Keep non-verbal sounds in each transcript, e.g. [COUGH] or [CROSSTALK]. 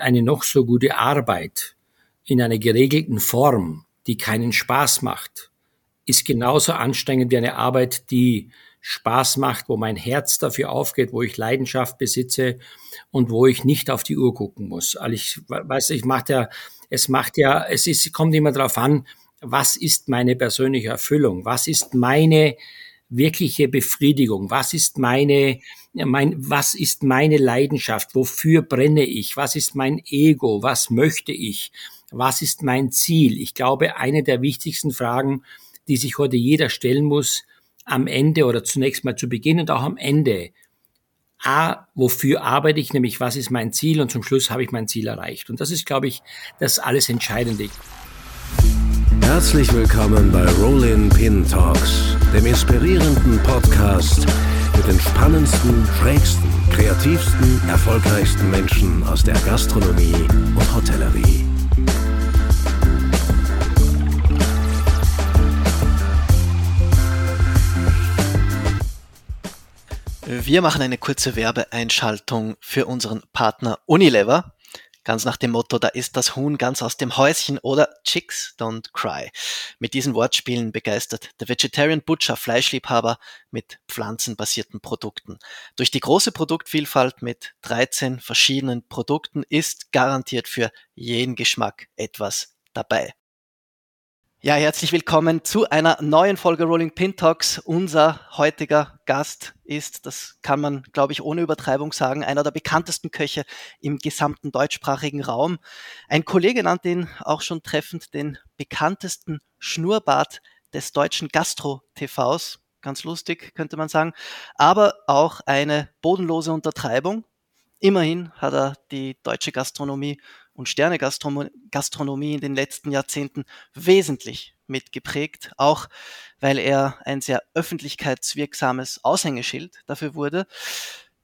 eine noch so gute Arbeit in einer geregelten Form, die keinen Spaß macht, ist genauso anstrengend wie eine Arbeit, die Spaß macht, wo mein Herz dafür aufgeht, wo ich Leidenschaft besitze und wo ich nicht auf die Uhr gucken muss. Also ich weiß, ich macht ja, es macht ja, es ist, kommt immer darauf an, was ist meine persönliche Erfüllung? Was ist meine wirkliche Befriedigung? Was ist meine, mein, was ist meine Leidenschaft? Wofür brenne ich? Was ist mein Ego? Was möchte ich? Was ist mein Ziel? Ich glaube, eine der wichtigsten Fragen, die sich heute jeder stellen muss, am Ende oder zunächst mal zu Beginn und auch am Ende. A, wofür arbeite ich, nämlich was ist mein Ziel und zum Schluss habe ich mein Ziel erreicht. Und das ist, glaube ich, das alles Entscheidende. Herzlich willkommen bei Rollin Pin Talks, dem inspirierenden Podcast mit den spannendsten, schrägsten, kreativsten, erfolgreichsten Menschen aus der Gastronomie und Hotellerie. Wir machen eine kurze Werbeeinschaltung für unseren Partner Unilever. Ganz nach dem Motto, da ist das Huhn ganz aus dem Häuschen oder Chicks don't cry. Mit diesen Wortspielen begeistert der Vegetarian Butcher Fleischliebhaber mit pflanzenbasierten Produkten. Durch die große Produktvielfalt mit 13 verschiedenen Produkten ist garantiert für jeden Geschmack etwas dabei. Ja, herzlich willkommen zu einer neuen Folge Rolling Pin Talks. Unser heutiger Gast ist, das kann man, glaube ich, ohne Übertreibung sagen, einer der bekanntesten Köche im gesamten deutschsprachigen Raum. Ein Kollege nannte ihn auch schon treffend den bekanntesten Schnurrbart des deutschen Gastro-TVs. Ganz lustig, könnte man sagen. Aber auch eine bodenlose Untertreibung. Immerhin hat er die deutsche Gastronomie und Sternegastronomie in den letzten Jahrzehnten wesentlich mitgeprägt, auch weil er ein sehr öffentlichkeitswirksames Aushängeschild dafür wurde.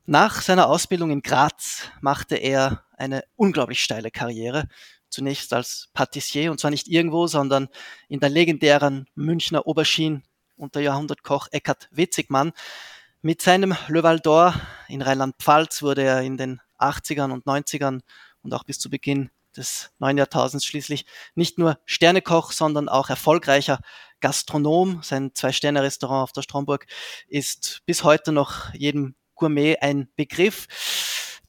Nach seiner Ausbildung in Graz machte er eine unglaublich steile Karriere. Zunächst als Patissier und zwar nicht irgendwo, sondern in der legendären Münchner Oberschiene unter Jahrhundertkoch Eckhard Witzigmann. Mit seinem Le Val d'Or in Rheinland-Pfalz wurde er in den 80ern und 90ern und auch bis zu Beginn des neuen Jahrtausends schließlich nicht nur Sternekoch, sondern auch erfolgreicher Gastronom. Sein Zwei-Sterne-Restaurant auf der Stromburg ist bis heute noch jedem Gourmet ein Begriff.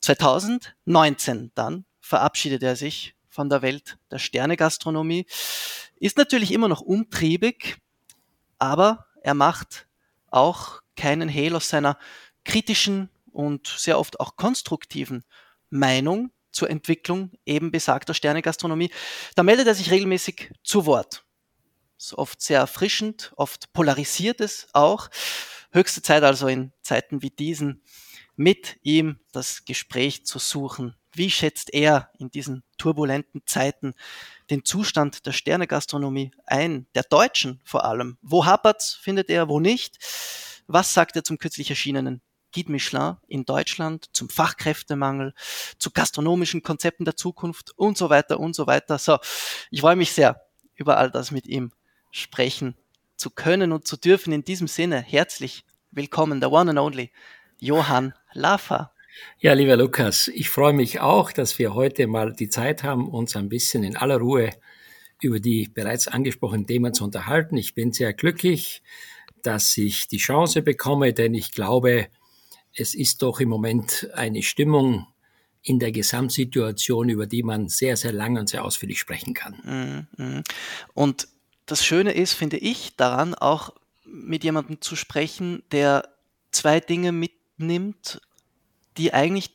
2019 dann verabschiedet er sich von der Welt der Sternegastronomie. Ist natürlich immer noch umtriebig, aber er macht auch keinen Hehl aus seiner kritischen und sehr oft auch konstruktiven Meinung zur Entwicklung eben besagter Sternegastronomie. Da meldet er sich regelmäßig zu Wort. Ist oft sehr erfrischend, oft polarisiert es auch. Höchste Zeit also in Zeiten wie diesen mit ihm das Gespräch zu suchen. Wie schätzt er in diesen turbulenten Zeiten den Zustand der Sternegastronomie ein, der Deutschen vor allem? Wo hapert's, findet er, wo nicht? Was sagt er zum kürzlich erschienenen Guide Michelin in Deutschland, zum Fachkräftemangel, zu gastronomischen Konzepten der Zukunft und so weiter und so weiter. So, ich freue mich sehr, über all das mit ihm sprechen zu können und zu dürfen. In diesem Sinne, herzlich willkommen, der One and Only Johann Laffer. Ja, lieber Lukas, ich freue mich auch, dass wir heute mal die Zeit haben, uns ein bisschen in aller Ruhe über die bereits angesprochenen Themen zu unterhalten. Ich bin sehr glücklich, dass ich die Chance bekomme, denn ich glaube, es ist doch im Moment eine Stimmung in der Gesamtsituation, über die man sehr, sehr lange und sehr ausführlich sprechen kann. Mhm, mhm. Und das Schöne ist, finde ich, daran auch mit jemandem zu sprechen, der zwei Dinge mitnimmt, die eigentlich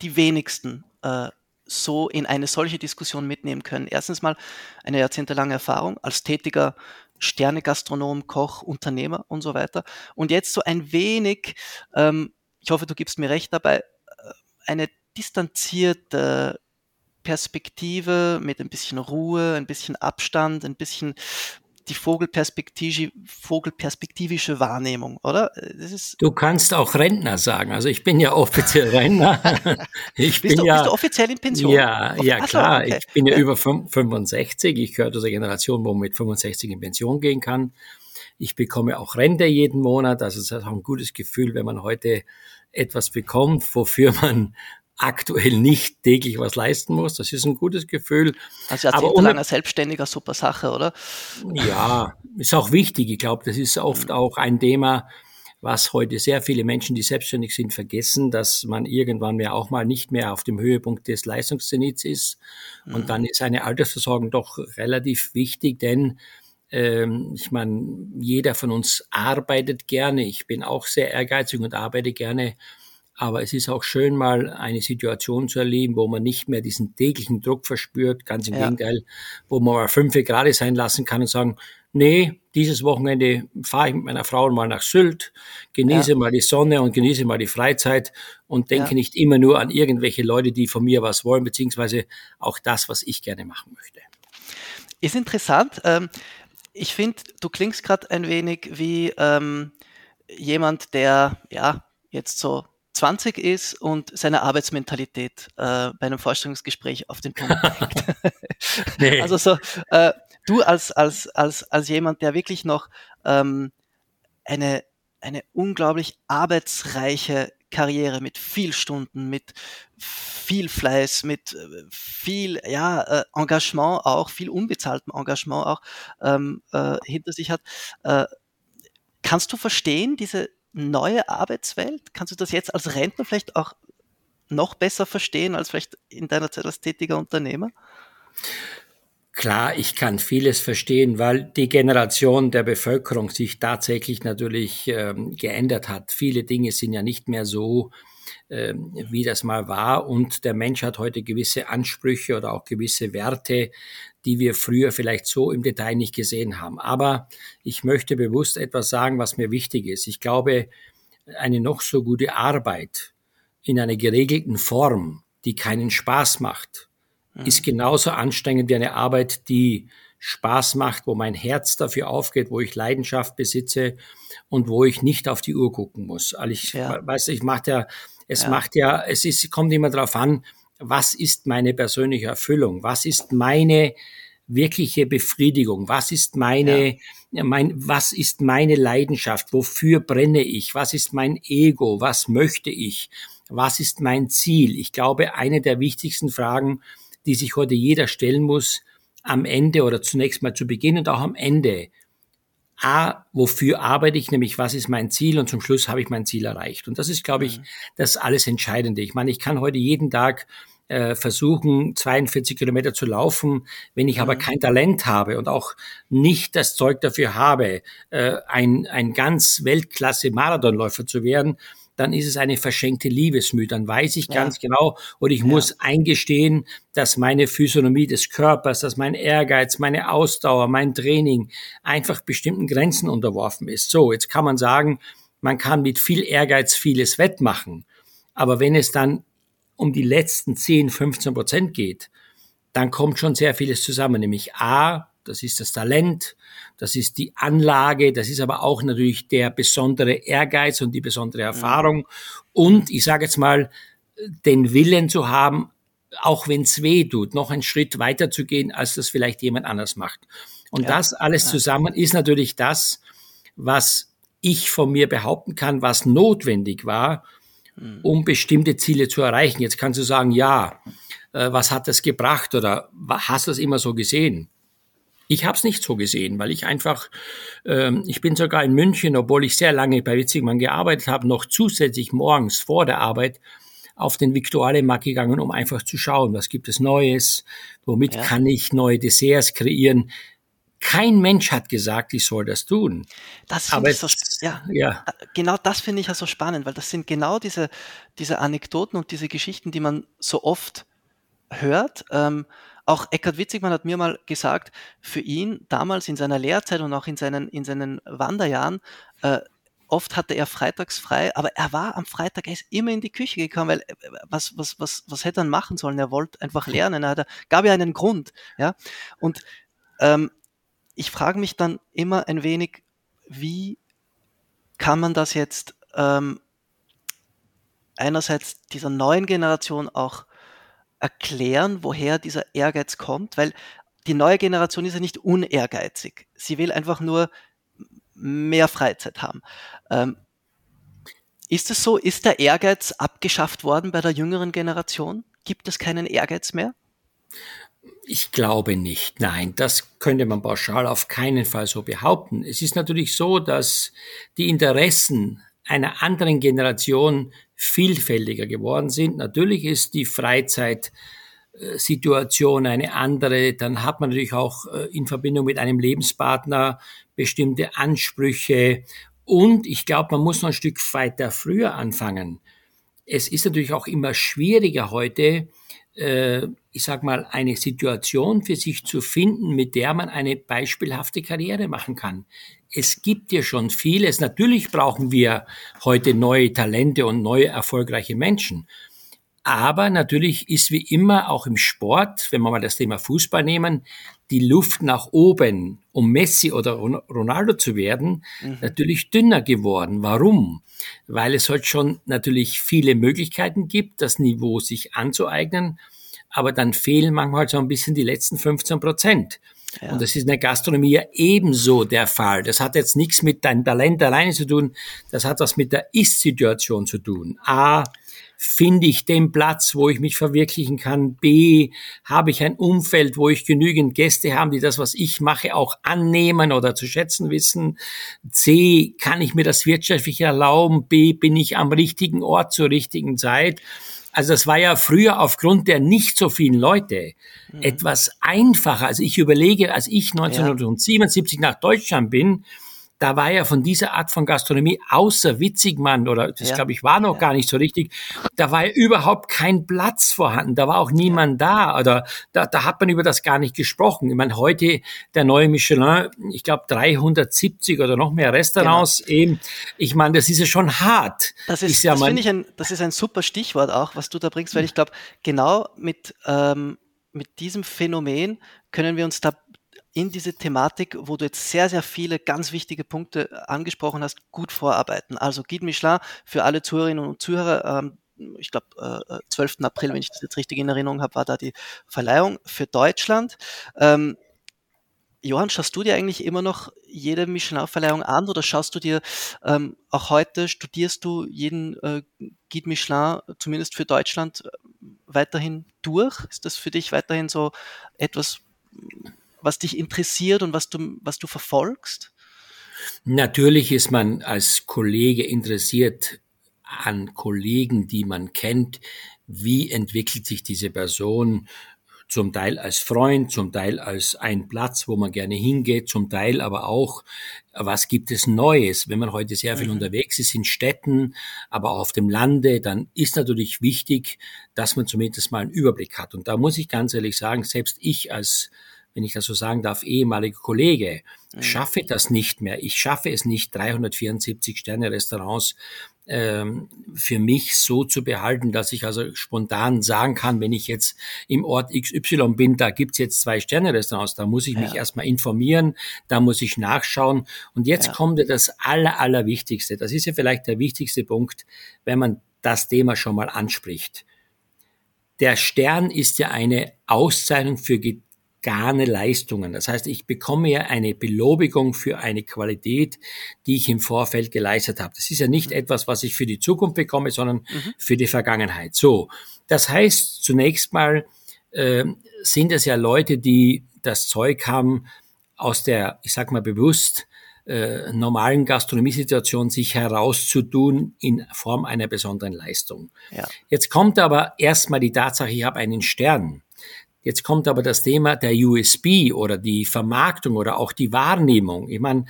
die wenigsten äh, so in eine solche Diskussion mitnehmen können. Erstens mal eine jahrzehntelange Erfahrung als tätiger Sternegastronom, Koch, Unternehmer und so weiter. Und jetzt so ein wenig ähm, ich hoffe, du gibst mir recht dabei, äh, eine distanzierte Perspektive mit ein bisschen Ruhe, ein bisschen Abstand, ein bisschen die Vogelperspektive, vogelperspektivische Wahrnehmung, oder? du kannst auch Rentner sagen. Also ich bin ja offiziell [LAUGHS] Rentner. Ich bist, bin du, ja, bist du offiziell in Pension? Ja, ja klar. Okay. Ich bin ja, ja, über 65. Ich gehöre zu der Generation, wo man mit 65 in Pension gehen kann. Ich bekomme auch Rente jeden Monat. Also es ist auch ein gutes Gefühl, wenn man heute etwas bekommt, wofür man aktuell nicht täglich was leisten muss. Das ist ein gutes Gefühl. Also jahrzehntelang als Selbstständiger super Sache, oder? Ja, ist auch wichtig. Ich glaube, das ist oft mhm. auch ein Thema, was heute sehr viele Menschen, die selbstständig sind, vergessen, dass man irgendwann mehr auch mal nicht mehr auf dem Höhepunkt des Leistungszenits ist. Mhm. Und dann ist eine Altersversorgung doch relativ wichtig, denn ähm, ich meine, jeder von uns arbeitet gerne. Ich bin auch sehr ehrgeizig und arbeite gerne. Aber es ist auch schön, mal eine Situation zu erleben, wo man nicht mehr diesen täglichen Druck verspürt. Ganz im ja. Gegenteil, wo man mal fünf Grad sein lassen kann und sagen, nee, dieses Wochenende fahre ich mit meiner Frau mal nach Sylt, genieße ja. mal die Sonne und genieße mal die Freizeit und denke ja. nicht immer nur an irgendwelche Leute, die von mir was wollen, beziehungsweise auch das, was ich gerne machen möchte. Ist interessant. Ähm, ich finde, du klingst gerade ein wenig wie ähm, jemand, der ja jetzt so 20 ist und seine Arbeitsmentalität äh, bei einem Vorstellungsgespräch auf den Punkt [LAUGHS] bringt. nee. [LAUGHS] Also so, äh, du als, als, als, als jemand, der wirklich noch ähm, eine, eine unglaublich arbeitsreiche Karriere mit viel Stunden, mit viel Fleiß, mit äh, viel ja, äh, Engagement auch, viel unbezahltem Engagement auch ähm, äh, hinter sich hat. Äh, kannst du verstehen, diese neue Arbeitswelt? Kannst du das jetzt als Rentner vielleicht auch noch besser verstehen als vielleicht in deiner Zeit als tätiger Unternehmer? Klar, ich kann vieles verstehen, weil die Generation der Bevölkerung sich tatsächlich natürlich ähm, geändert hat. Viele Dinge sind ja nicht mehr so, ähm, wie das mal war. Und der Mensch hat heute gewisse Ansprüche oder auch gewisse Werte, die wir früher vielleicht so im Detail nicht gesehen haben. Aber ich möchte bewusst etwas sagen, was mir wichtig ist. Ich glaube, eine noch so gute Arbeit in einer geregelten Form, die keinen Spaß macht, mhm. ist genauso anstrengend wie eine Arbeit, die Spaß macht, wo mein Herz dafür aufgeht, wo ich Leidenschaft besitze und wo ich nicht auf die Uhr gucken muss. Also ich ja. weiß, ich mache ja, es ja. macht ja, es ist, kommt immer darauf an, was ist meine persönliche Erfüllung? Was ist meine wirkliche Befriedigung? Was ist meine, ja. mein, was ist meine Leidenschaft? Wofür brenne ich? Was ist mein Ego? Was möchte ich? Was ist mein Ziel? Ich glaube, eine der wichtigsten Fragen, die sich heute jeder stellen muss, am Ende oder zunächst mal zu Beginn und auch am Ende. A, wofür arbeite ich, nämlich was ist mein Ziel und zum Schluss habe ich mein Ziel erreicht. Und das ist, glaube ich, mhm. das alles Entscheidende. Ich meine, ich kann heute jeden Tag äh, versuchen, 42 Kilometer zu laufen. Wenn ich aber mhm. kein Talent habe und auch nicht das Zeug dafür habe, äh, ein, ein ganz Weltklasse Marathonläufer zu werden, dann ist es eine verschenkte Liebesmühe. Dann weiß ich ganz ja. genau und ich ja. muss eingestehen, dass meine Physiognomie des Körpers, dass mein Ehrgeiz, meine Ausdauer, mein Training einfach bestimmten Grenzen unterworfen ist. So, jetzt kann man sagen, man kann mit viel Ehrgeiz vieles wettmachen. Aber wenn es dann um die letzten 10, 15 Prozent geht, dann kommt schon sehr vieles zusammen, nämlich A, das ist das Talent, das ist die Anlage, das ist aber auch natürlich der besondere Ehrgeiz und die besondere Erfahrung und ich sage jetzt mal, den Willen zu haben, auch wenn es weh tut, noch einen Schritt weiter zu gehen, als das vielleicht jemand anders macht. Und ja, das alles zusammen ist natürlich das, was ich von mir behaupten kann, was notwendig war, Mhm. um bestimmte Ziele zu erreichen. Jetzt kannst du sagen, ja, äh, was hat das gebracht oder hast du es immer so gesehen? Ich habe es nicht so gesehen, weil ich einfach, ähm, ich bin sogar in München, obwohl ich sehr lange bei Witzigmann gearbeitet habe, noch zusätzlich morgens vor der Arbeit auf den Viktualienmarkt gegangen, um einfach zu schauen, was gibt es Neues, womit ja. kann ich neue Desserts kreieren. Kein Mensch hat gesagt, ich soll das tun. Das Aber ich so, ja, ja. Äh, genau das finde ich ja so spannend, weil das sind genau diese, diese Anekdoten und diese Geschichten, die man so oft hört. Ähm, auch Eckhard Witzigmann hat mir mal gesagt, für ihn damals in seiner Lehrzeit und auch in seinen, in seinen Wanderjahren, äh, oft hatte er freitags frei, aber er war am Freitag, er ist immer in die Küche gekommen, weil äh, was, was, was, was hätte er machen sollen? Er wollte einfach lernen, er hatte, gab ja einen Grund. Ja? Und ähm, ich frage mich dann immer ein wenig, wie kann man das jetzt ähm, einerseits dieser neuen Generation auch erklären, woher dieser Ehrgeiz kommt, weil die neue Generation ist ja nicht unehrgeizig. Sie will einfach nur mehr Freizeit haben. Ähm, Ist es so? Ist der Ehrgeiz abgeschafft worden bei der jüngeren Generation? Gibt es keinen Ehrgeiz mehr? Ich glaube nicht. Nein, das könnte man pauschal auf keinen Fall so behaupten. Es ist natürlich so, dass die Interessen einer anderen Generation vielfältiger geworden sind. Natürlich ist die Freizeit-Situation eine andere. Dann hat man natürlich auch äh, in Verbindung mit einem Lebenspartner bestimmte Ansprüche. Und ich glaube, man muss noch ein Stück weiter früher anfangen. Es ist natürlich auch immer schwieriger heute, äh, ich sag mal, eine Situation für sich zu finden, mit der man eine beispielhafte Karriere machen kann. Es gibt ja schon vieles. Natürlich brauchen wir heute neue Talente und neue erfolgreiche Menschen. Aber natürlich ist wie immer auch im Sport, wenn wir mal das Thema Fußball nehmen, die Luft nach oben, um Messi oder Ronaldo zu werden, mhm. natürlich dünner geworden. Warum? Weil es heute schon natürlich viele Möglichkeiten gibt, das Niveau sich anzueignen aber dann fehlen manchmal so ein bisschen die letzten 15 Prozent. Ja. Und das ist in der Gastronomie ja ebenso der Fall. Das hat jetzt nichts mit deinem Talent alleine zu tun, das hat was mit der Ist-Situation zu tun. A, finde ich den Platz, wo ich mich verwirklichen kann. B, habe ich ein Umfeld, wo ich genügend Gäste habe, die das, was ich mache, auch annehmen oder zu schätzen wissen. C, kann ich mir das wirtschaftlich erlauben. B, bin ich am richtigen Ort zur richtigen Zeit. Also das war ja früher aufgrund der nicht so vielen Leute mhm. etwas einfacher. Also ich überlege, als ich 1977 ja. nach Deutschland bin, da war ja von dieser Art von Gastronomie außer Witzigmann oder das ja. glaube ich war noch ja. gar nicht so richtig, da war ja überhaupt kein Platz vorhanden, da war auch niemand da oder da, da hat man über das gar nicht gesprochen. Ich meine, heute der neue Michelin, ich glaube 370 oder noch mehr Restaurants genau. eben. Ich meine, das ist ja schon hart. Das ist, ist ja das finde ich ein, das ist ein super Stichwort auch, was du da bringst, weil ich glaube, genau mit ähm, mit diesem Phänomen können wir uns da in diese Thematik, wo du jetzt sehr, sehr viele ganz wichtige Punkte angesprochen hast, gut vorarbeiten. Also Guide Michelin für alle Zuhörerinnen und Zuhörer, ähm, ich glaube, äh, 12. April, wenn ich das jetzt richtig in Erinnerung habe, war da die Verleihung für Deutschland. Ähm, Johann, schaust du dir eigentlich immer noch jede Michelin-Verleihung an oder schaust du dir ähm, auch heute, studierst du jeden äh, Guide Michelin, zumindest für Deutschland, äh, weiterhin durch? Ist das für dich weiterhin so etwas, was dich interessiert und was du, was du verfolgst? Natürlich ist man als Kollege interessiert an Kollegen, die man kennt. Wie entwickelt sich diese Person? Zum Teil als Freund, zum Teil als ein Platz, wo man gerne hingeht, zum Teil aber auch, was gibt es Neues? Wenn man heute sehr viel mhm. unterwegs ist in Städten, aber auch auf dem Lande, dann ist natürlich wichtig, dass man zumindest mal einen Überblick hat. Und da muss ich ganz ehrlich sagen, selbst ich als wenn ich das so sagen darf, ehemaliger Kollege, mhm. schaffe das nicht mehr. Ich schaffe es nicht, 374 Sterne Restaurants ähm, für mich so zu behalten, dass ich also spontan sagen kann, wenn ich jetzt im Ort XY bin, da gibt's jetzt zwei Sterne-Restaurants, da muss ich ja. mich erstmal informieren, da muss ich nachschauen. Und jetzt ja. kommt ja das Aller, Allerwichtigste. Das ist ja vielleicht der wichtigste Punkt, wenn man das Thema schon mal anspricht. Der Stern ist ja eine Auszeichnung für garne Leistungen. Das heißt, ich bekomme ja eine Belobigung für eine Qualität, die ich im Vorfeld geleistet habe. Das ist ja nicht mhm. etwas, was ich für die Zukunft bekomme, sondern mhm. für die Vergangenheit. So, das heißt, zunächst mal äh, sind es ja Leute, die das Zeug haben, aus der, ich sag mal bewusst, äh, normalen Gastronomiesituation sich herauszutun in Form einer besonderen Leistung. Ja. Jetzt kommt aber erstmal die Tatsache, ich habe einen Stern. Jetzt kommt aber das Thema der USB oder die Vermarktung oder auch die Wahrnehmung. Ich meine,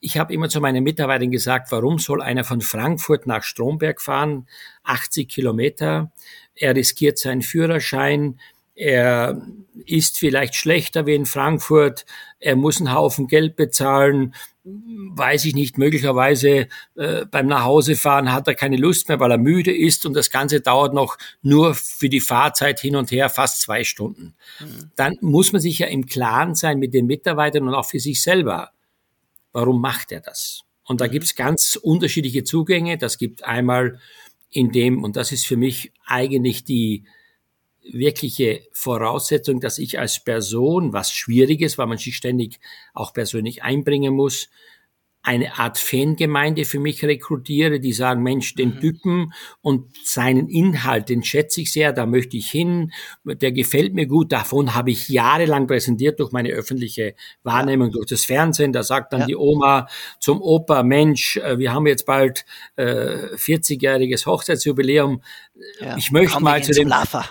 ich habe immer zu meinen Mitarbeitern gesagt, warum soll einer von Frankfurt nach Stromberg fahren? 80 Kilometer. Er riskiert seinen Führerschein. Er ist vielleicht schlechter wie in Frankfurt. Er muss einen Haufen Geld bezahlen weiß ich nicht, möglicherweise äh, beim Nachhausefahren hat er keine Lust mehr, weil er müde ist und das Ganze dauert noch nur für die Fahrzeit hin und her fast zwei Stunden. Mhm. Dann muss man sich ja im Klaren sein mit den Mitarbeitern und auch für sich selber. Warum macht er das? Und da mhm. gibt's ganz unterschiedliche Zugänge. Das gibt einmal in dem, und das ist für mich eigentlich die wirkliche Voraussetzung, dass ich als Person, was schwierig ist, weil man sich ständig auch persönlich einbringen muss, eine Art Fangemeinde für mich rekrutiere, die sagen, Mensch, den mhm. Typen und seinen Inhalt, den schätze ich sehr, da möchte ich hin, der gefällt mir gut, davon habe ich jahrelang präsentiert durch meine öffentliche Wahrnehmung, ja. durch das Fernsehen, da sagt dann ja. die Oma zum Opa, Mensch, äh, wir haben jetzt bald äh, 40-jähriges Hochzeitsjubiläum, ja. ich möchte Komm, mal zu dem,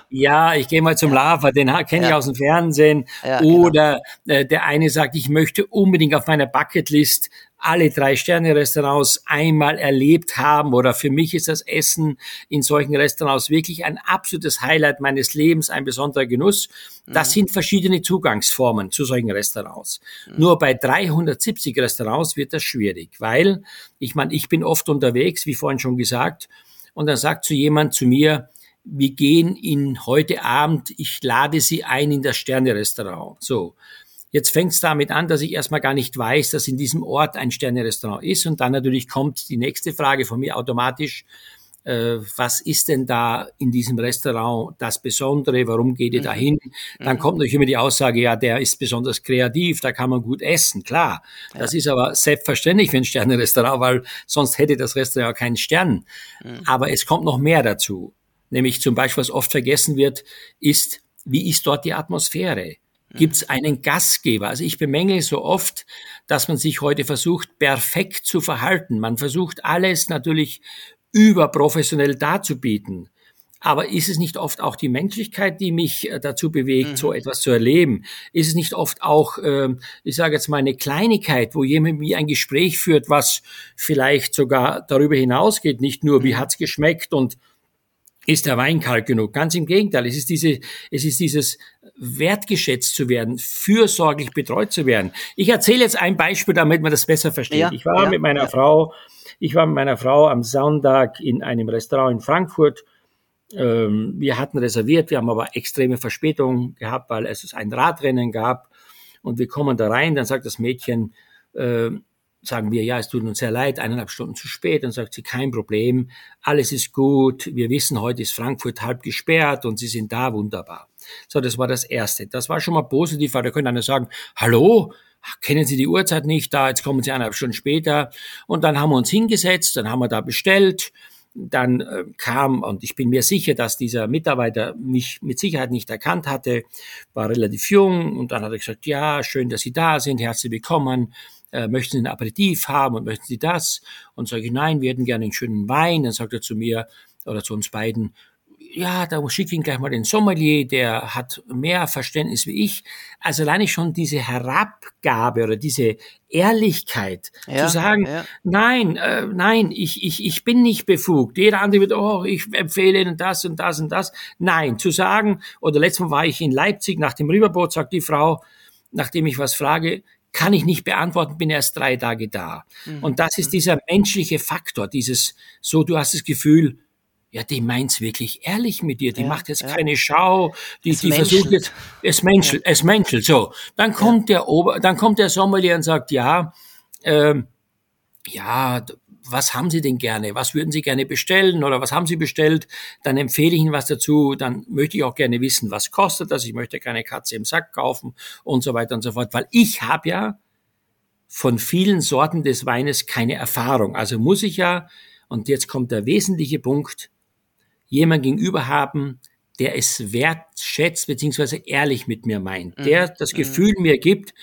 ja, ich gehe mal zum. Lava, den kenne ich aus dem Fernsehen, genau. oder genau. äh, der eine sagt, ich möchte unbedingt auf meiner Bucketlist alle drei Sterne-Restaurants einmal erlebt haben oder für mich ist das Essen in solchen Restaurants wirklich ein absolutes Highlight meines Lebens, ein besonderer Genuss. Das mhm. sind verschiedene Zugangsformen zu solchen Restaurants. Mhm. Nur bei 370 Restaurants wird das schwierig, weil ich meine, ich bin oft unterwegs, wie vorhin schon gesagt, und dann sagt zu jemand zu mir, wir gehen in heute Abend, ich lade Sie ein in das Sterne-Restaurant. So. Jetzt fängt es damit an, dass ich erstmal gar nicht weiß, dass in diesem Ort ein Sterne-Restaurant ist. Und dann natürlich kommt die nächste Frage von mir automatisch, äh, was ist denn da in diesem Restaurant das Besondere, warum geht ihr mhm. da hin? Dann mhm. kommt natürlich immer die Aussage, ja, der ist besonders kreativ, da kann man gut essen, klar. Ja. Das ist aber selbstverständlich für ein Sterne-Restaurant, weil sonst hätte das Restaurant keinen Stern. Mhm. Aber es kommt noch mehr dazu. Nämlich zum Beispiel, was oft vergessen wird, ist, wie ist dort die Atmosphäre? Gibt es einen Gastgeber. Also ich bemängel so oft, dass man sich heute versucht, perfekt zu verhalten. Man versucht alles natürlich überprofessionell darzubieten. Aber ist es nicht oft auch die Menschlichkeit, die mich äh, dazu bewegt, mhm. so etwas zu erleben? Ist es nicht oft auch, äh, ich sage jetzt mal, eine Kleinigkeit, wo jemand wie ein Gespräch führt, was vielleicht sogar darüber hinausgeht, nicht nur, wie mhm. hat's geschmeckt und ist der Wein kalt genug? Ganz im Gegenteil. Es ist diese, es ist dieses wertgeschätzt zu werden, fürsorglich betreut zu werden. Ich erzähle jetzt ein Beispiel, damit man das besser versteht. Ja, ich war ja, mit meiner ja. Frau, ich war mit meiner Frau am Sonntag in einem Restaurant in Frankfurt. Ähm, wir hatten reserviert, wir haben aber extreme Verspätung gehabt, weil es ein Radrennen gab. Und wir kommen da rein, dann sagt das Mädchen, äh, sagen wir, ja, es tut uns sehr leid, eineinhalb Stunden zu spät. Dann sagt sie, kein Problem, alles ist gut. Wir wissen, heute ist Frankfurt halb gesperrt und Sie sind da, wunderbar. So, das war das Erste. Das war schon mal positiv, weil da könnte einer sagen, hallo, kennen Sie die Uhrzeit nicht da, jetzt kommen Sie eineinhalb Stunden später. Und dann haben wir uns hingesetzt, dann haben wir da bestellt. Dann äh, kam, und ich bin mir sicher, dass dieser Mitarbeiter mich mit Sicherheit nicht erkannt hatte, war relativ jung und dann hat er gesagt, ja, schön, dass Sie da sind, herzlich willkommen äh, möchten Sie ein Aperitif haben und möchten Sie das? Und sage ich, nein, wir hätten gerne einen schönen Wein. Dann sagt er zu mir oder zu uns beiden, ja, da schicke ich Ihnen gleich mal den Sommelier, der hat mehr Verständnis wie ich. Also alleine schon diese Herabgabe oder diese Ehrlichkeit ja, zu sagen, ja. nein, äh, nein, ich, ich, ich bin nicht befugt. Jeder andere wird, oh, ich empfehle Ihnen das und das und das. Nein, zu sagen, oder letztes Mal war ich in Leipzig nach dem Rüberboot, sagt die Frau, nachdem ich was frage, kann ich nicht beantworten, bin erst drei Tage da. Mhm. Und das ist dieser menschliche Faktor, dieses, so, du hast das Gefühl, ja, die meint's wirklich ehrlich mit dir, die ja, macht jetzt ja. keine Schau, die, die versucht jetzt, es menschelt, ja. es menschelt, so. Dann kommt der Ober, dann kommt der Sommelier und sagt, ja, ähm, ja, was haben Sie denn gerne? Was würden Sie gerne bestellen oder was haben Sie bestellt? Dann empfehle ich Ihnen was dazu. Dann möchte ich auch gerne wissen, was kostet das? Ich möchte keine Katze im Sack kaufen und so weiter und so fort, weil ich habe ja von vielen Sorten des Weines keine Erfahrung. Also muss ich ja, und jetzt kommt der wesentliche Punkt, jemand gegenüber haben, der es wertschätzt beziehungsweise ehrlich mit mir meint, der mhm. das mhm. Gefühl mir gibt,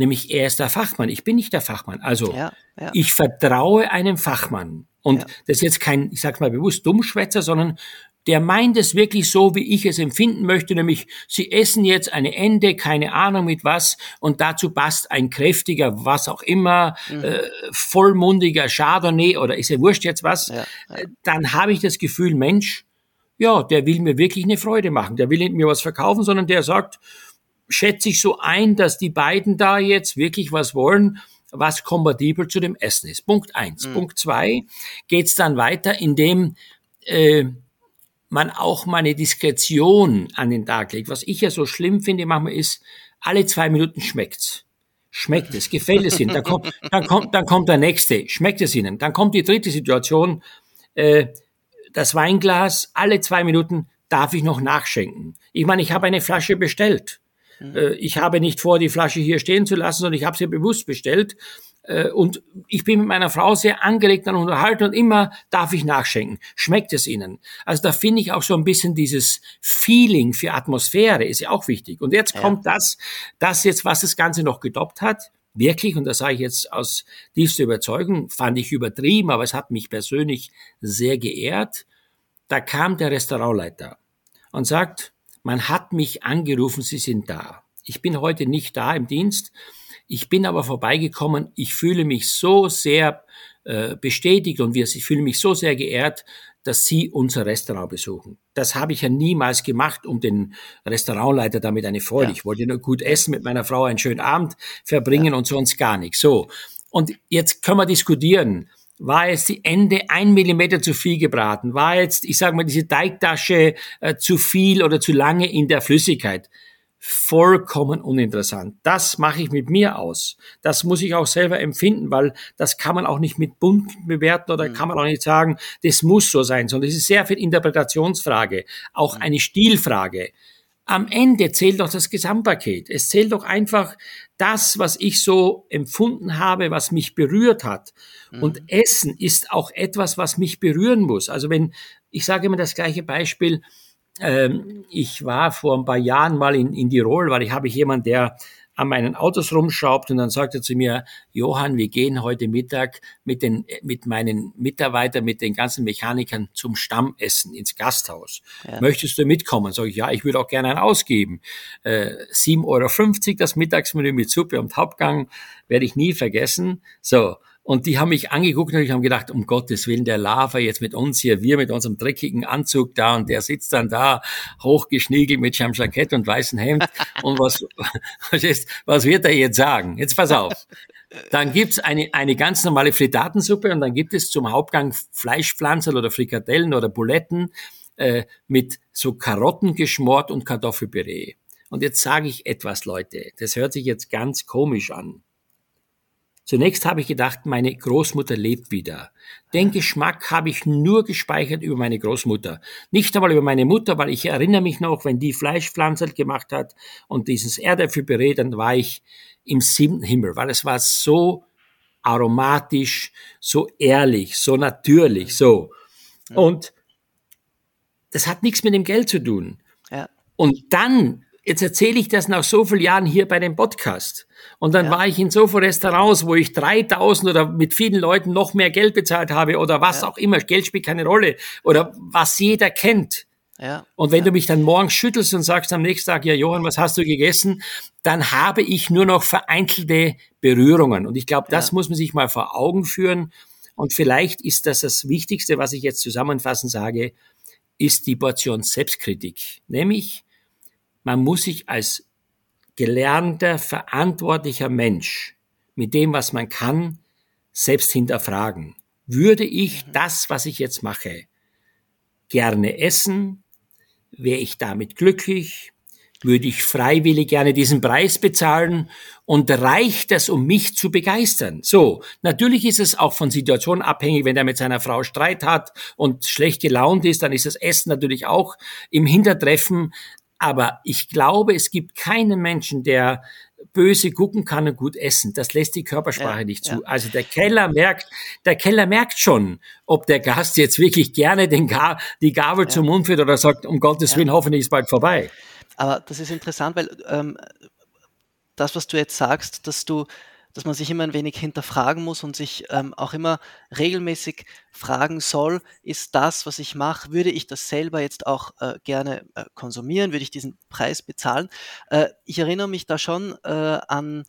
nämlich er ist der Fachmann, ich bin nicht der Fachmann. Also ja, ja. ich vertraue einem Fachmann. Und ja. das ist jetzt kein, ich sag's mal bewusst, Dummschwätzer, sondern der meint es wirklich so, wie ich es empfinden möchte, nämlich sie essen jetzt eine Ende, keine Ahnung mit was, und dazu passt ein kräftiger, was auch immer, mhm. äh, vollmundiger Chardonnay oder ist ja wurscht jetzt was, ja, ja. Äh, dann habe ich das Gefühl, Mensch, ja, der will mir wirklich eine Freude machen, der will nicht mir was verkaufen, sondern der sagt, schätze ich so ein, dass die beiden da jetzt wirklich was wollen, was kompatibel zu dem Essen ist. Punkt eins. Mhm. Punkt zwei geht's dann weiter, indem äh, man auch mal eine Diskretion an den Tag legt. Was ich ja so schlimm finde manchmal ist, alle zwei Minuten schmeckt's. Schmeckt es, gefällt es Ihnen, dann kommt, dann kommt, dann kommt der nächste, schmeckt es Ihnen. Dann kommt die dritte Situation, äh, das Weinglas, alle zwei Minuten darf ich noch nachschenken. Ich meine, ich habe eine Flasche bestellt. Mhm. Ich habe nicht vor, die Flasche hier stehen zu lassen, sondern ich habe sie bewusst bestellt. äh, und ich bin mit meiner Frau sehr angelegt an unterhalten und immer darf ich nachschenken. Schmeckt es Ihnen? Also da finde ich auch so ein bisschen dieses Feeling für Atmosphäre ist ja auch wichtig. Und jetzt ja. kommt das, das jetzt, was das Ganze noch gedoppt hat. Wirklich, und das sage ich jetzt aus tiefster Überzeugung, fand ich übertrieben, aber es hat mich persönlich sehr geehrt. Da kam der Restaurantleiter und sagt, man hat mich angerufen, Sie sind da. Ich bin heute nicht da im Dienst, ich bin aber vorbeigekommen. Ich fühle mich so sehr äh, bestätigt und wir, ich fühle mich so sehr geehrt, dass Sie unser Restaurant besuchen. Das habe ich ja niemals gemacht, um den Restaurantleiter damit eine Freude. Ja. Ich wollte nur gut essen, mit meiner Frau einen schönen Abend verbringen ja. und sonst gar nichts. So. Und jetzt können wir diskutieren. War jetzt die Ende ein Millimeter zu viel gebraten? War jetzt, ich sage mal, diese Teigtasche äh, zu viel oder zu lange in der Flüssigkeit? vollkommen uninteressant. Das mache ich mit mir aus. Das muss ich auch selber empfinden, weil das kann man auch nicht mit Punkten bewerten oder mhm. kann man auch nicht sagen, das muss so sein, sondern es ist sehr viel Interpretationsfrage, auch mhm. eine Stilfrage. Am Ende zählt doch das Gesamtpaket. Es zählt doch einfach das, was ich so empfunden habe, was mich berührt hat. Mhm. Und Essen ist auch etwas, was mich berühren muss. Also wenn, ich sage immer das gleiche Beispiel, ähm, ich war vor ein paar Jahren mal in, in Tirol, weil ich habe ich jemand, der an meinen Autos rumschraubt und dann sagt er zu mir, Johann, wir gehen heute Mittag mit den, mit meinen Mitarbeitern, mit den ganzen Mechanikern zum Stammessen ins Gasthaus. Ja. Möchtest du mitkommen? Sag ich, ja, ich würde auch gerne einen ausgeben. Äh, 7,50 Euro das Mittagsmenü mit Suppe und Hauptgang werde ich nie vergessen. So. Und die haben mich angeguckt und ich habe gedacht, um Gottes Willen, der Lava jetzt mit uns hier, wir mit unserem dreckigen Anzug da und der sitzt dann da, hochgeschniegelt mit seinem Jackett und weißem Hemd. [LAUGHS] Und was, was, ist, was wird er jetzt sagen? Jetzt pass auf. Dann gibt's eine, eine ganz normale Fritatensuppe und dann gibt es zum Hauptgang Fleischpflanzen oder Frikadellen oder Buletten äh, mit so Karotten geschmort und Kartoffelpüree. Und jetzt sage ich etwas, Leute. Das hört sich jetzt ganz komisch an. Zunächst habe ich gedacht, meine Großmutter lebt wieder. Den Geschmack habe ich nur gespeichert über meine Großmutter. Nicht einmal über meine Mutter, weil ich erinnere mich noch, wenn die Fleischpflanzelt gemacht hat und dieses Erdäpfelpüree, dann war ich im siebten Himmel, weil es war so aromatisch, so ehrlich, so natürlich, so. Und das hat nichts mit dem Geld zu tun. Ja. Und dann jetzt erzähle ich das nach so vielen Jahren hier bei dem Podcast. Und dann ja. war ich in so vielen Restaurants, wo ich 3000 oder mit vielen Leuten noch mehr Geld bezahlt habe oder was ja. auch immer. Geld spielt keine Rolle. Oder was jeder kennt. Ja. Und wenn du mich dann morgens schüttelst und sagst am nächsten Tag, ja Johann, was hast du gegessen? Dann habe ich nur noch vereinzelte Berührungen. Und ich glaube, das muss man sich mal vor Augen führen. Und vielleicht ist das das Wichtigste, was ich jetzt zusammenfassend sage, ist die Portion Selbstkritik. Nämlich, man muss sich als gelernter, verantwortlicher Mensch mit dem, was man kann, selbst hinterfragen. Würde ich mhm. das, was ich jetzt mache, gerne essen? Wäre ich damit glücklich? Würde ich freiwillig gerne diesen Preis bezahlen? Und reicht es, um mich zu begeistern? So, natürlich ist es auch von Situationen abhängig, wenn er mit seiner Frau Streit hat und schlecht gelaunt ist, dann ist das Essen natürlich auch im Hintertreffen. Aber ich glaube, es gibt keinen Menschen, der böse gucken kann und gut essen. Das lässt die Körpersprache ja, nicht zu. Ja. Also der Keller merkt, der Keller merkt schon, ob der Gast jetzt wirklich gerne den Ga die Gabel ja. zum Mund führt oder sagt, um Gottes Willen, hoffentlich ist bald vorbei. Aber das ist interessant, weil ähm, das, was du jetzt sagst, dass du dass man sich immer ein wenig hinterfragen muss und sich ähm, auch immer regelmäßig fragen soll, ist das, was ich mache, würde ich das selber jetzt auch äh, gerne äh, konsumieren, würde ich diesen Preis bezahlen? Äh, ich erinnere mich da schon äh, an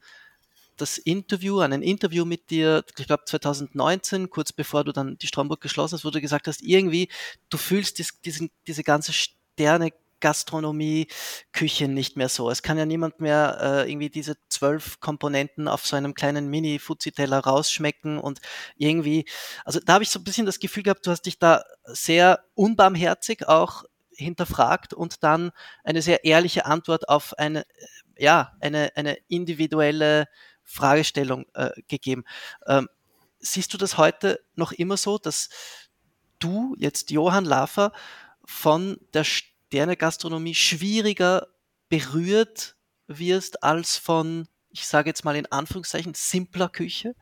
das Interview, an ein Interview mit dir, ich glaube 2019, kurz bevor du dann die Stromburg geschlossen hast, wo du gesagt hast, irgendwie, du fühlst dies, diesen, diese ganze Sterne Gastronomie, Küche nicht mehr so. Es kann ja niemand mehr äh, irgendwie diese zwölf Komponenten auf so einem kleinen Mini-Fuzzi-Teller rausschmecken und irgendwie, also da habe ich so ein bisschen das Gefühl gehabt, du hast dich da sehr unbarmherzig auch hinterfragt und dann eine sehr ehrliche Antwort auf eine, ja, eine, eine individuelle Fragestellung äh, gegeben. Ähm, siehst du das heute noch immer so, dass du jetzt Johann Laffer von der Sterne-Gastronomie schwieriger berührt wirst als von, ich sage jetzt mal in Anführungszeichen, simpler Küche?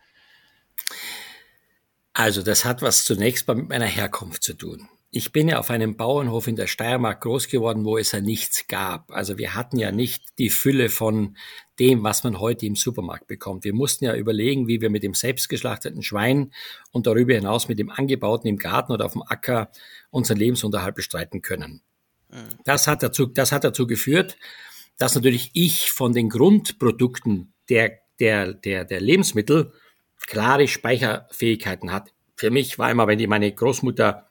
Also das hat was zunächst mal mit meiner Herkunft zu tun. Ich bin ja auf einem Bauernhof in der Steiermark groß geworden, wo es ja nichts gab. Also wir hatten ja nicht die Fülle von dem, was man heute im Supermarkt bekommt. Wir mussten ja überlegen, wie wir mit dem selbstgeschlachteten Schwein und darüber hinaus mit dem angebauten im Garten oder auf dem Acker unseren Lebensunterhalt bestreiten können. Das hat dazu, das hat dazu geführt, dass natürlich ich von den Grundprodukten der, der, der, der Lebensmittel klare Speicherfähigkeiten hat. Für mich war immer, wenn die meine Großmutter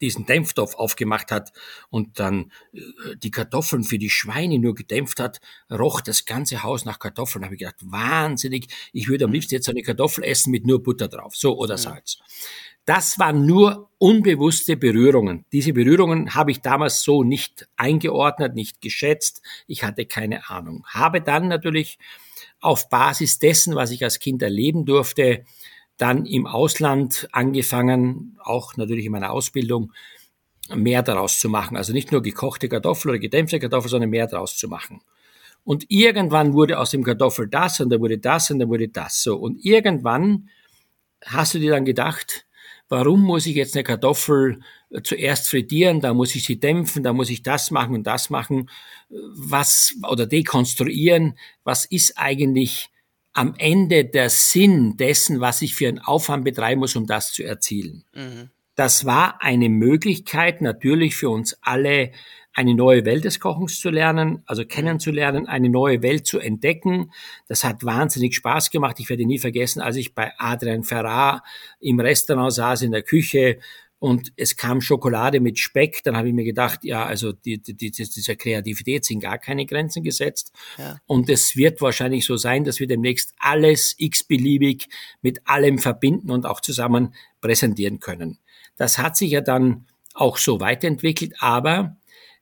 diesen Dämpftopf aufgemacht hat und dann äh, die Kartoffeln für die Schweine nur gedämpft hat, roch das ganze Haus nach Kartoffeln. Da habe ich gedacht, wahnsinnig, ich würde am liebsten jetzt eine Kartoffel essen mit nur Butter drauf, so oder Salz. Das waren nur unbewusste Berührungen. Diese Berührungen habe ich damals so nicht eingeordnet, nicht geschätzt. Ich hatte keine Ahnung. Habe dann natürlich auf Basis dessen, was ich als Kind erleben durfte, dann im Ausland angefangen, auch natürlich in meiner Ausbildung, mehr daraus zu machen. Also nicht nur gekochte Kartoffel oder gedämpfte Kartoffel, sondern mehr daraus zu machen. Und irgendwann wurde aus dem Kartoffel das und dann wurde das und dann wurde das so. Und irgendwann hast du dir dann gedacht, warum muss ich jetzt eine Kartoffel zuerst frittieren, da muss ich sie dämpfen, da muss ich das machen und das machen, was oder dekonstruieren, was ist eigentlich am Ende der Sinn dessen, was ich für einen Aufwand betreiben muss, um das zu erzielen. Mhm. Das war eine Möglichkeit natürlich für uns alle, eine neue Welt des Kochens zu lernen, also kennenzulernen, eine neue Welt zu entdecken. Das hat wahnsinnig Spaß gemacht. Ich werde nie vergessen, als ich bei Adrian Ferrar im Restaurant saß in der Küche und es kam Schokolade mit Speck, dann habe ich mir gedacht, ja, also die, die, die, dieser Kreativität sind gar keine Grenzen gesetzt. Ja. Und es wird wahrscheinlich so sein, dass wir demnächst alles x-beliebig mit allem verbinden und auch zusammen präsentieren können. Das hat sich ja dann auch so weiterentwickelt, aber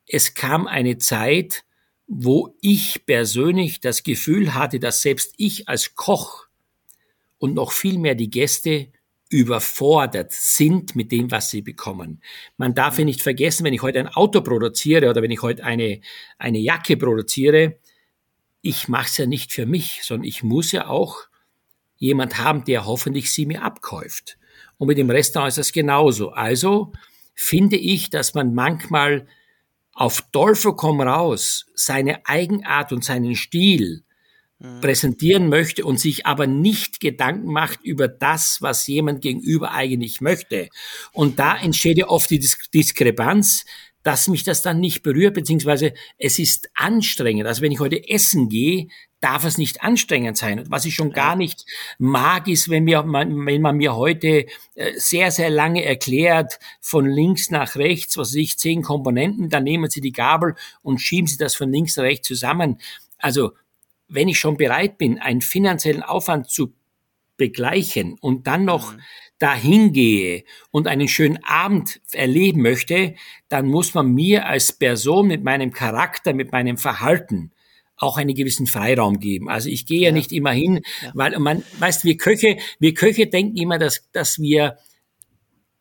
es kam eine Zeit, wo ich persönlich das Gefühl hatte, dass selbst ich als Koch und noch viel mehr die Gäste überfordert sind mit dem, was sie bekommen. Man darf ja nicht vergessen, wenn ich heute ein Auto produziere oder wenn ich heute eine, eine Jacke produziere, ich mache es ja nicht für mich, sondern ich muss ja auch jemand haben, der hoffentlich sie mir abkäuft. Und mit dem Restaurant ist das genauso. Also finde ich, dass man manchmal auf Teufel komm raus seine Eigenart und seinen Stil präsentieren möchte und sich aber nicht Gedanken macht über das, was jemand gegenüber eigentlich möchte. Und da entsteht ja oft die Diskrepanz, dass mich das dann nicht berührt, beziehungsweise es ist anstrengend. Also wenn ich heute essen gehe, darf es nicht anstrengend sein. Und was ich schon gar nicht mag, ist, wenn, mir, wenn man mir heute äh, sehr, sehr lange erklärt, von links nach rechts, was weiß ich, zehn Komponenten, dann nehmen Sie die Gabel und schieben Sie das von links nach rechts zusammen. Also wenn ich schon bereit bin, einen finanziellen Aufwand zu begleichen und dann noch mhm. dahin gehe und einen schönen Abend erleben möchte, dann muss man mir als Person mit meinem Charakter, mit meinem Verhalten auch einen gewissen Freiraum geben. Also ich gehe ja, ja nicht immer hin, ja. weil man, weißt, wir Köche, wir Köche denken immer, dass, dass wir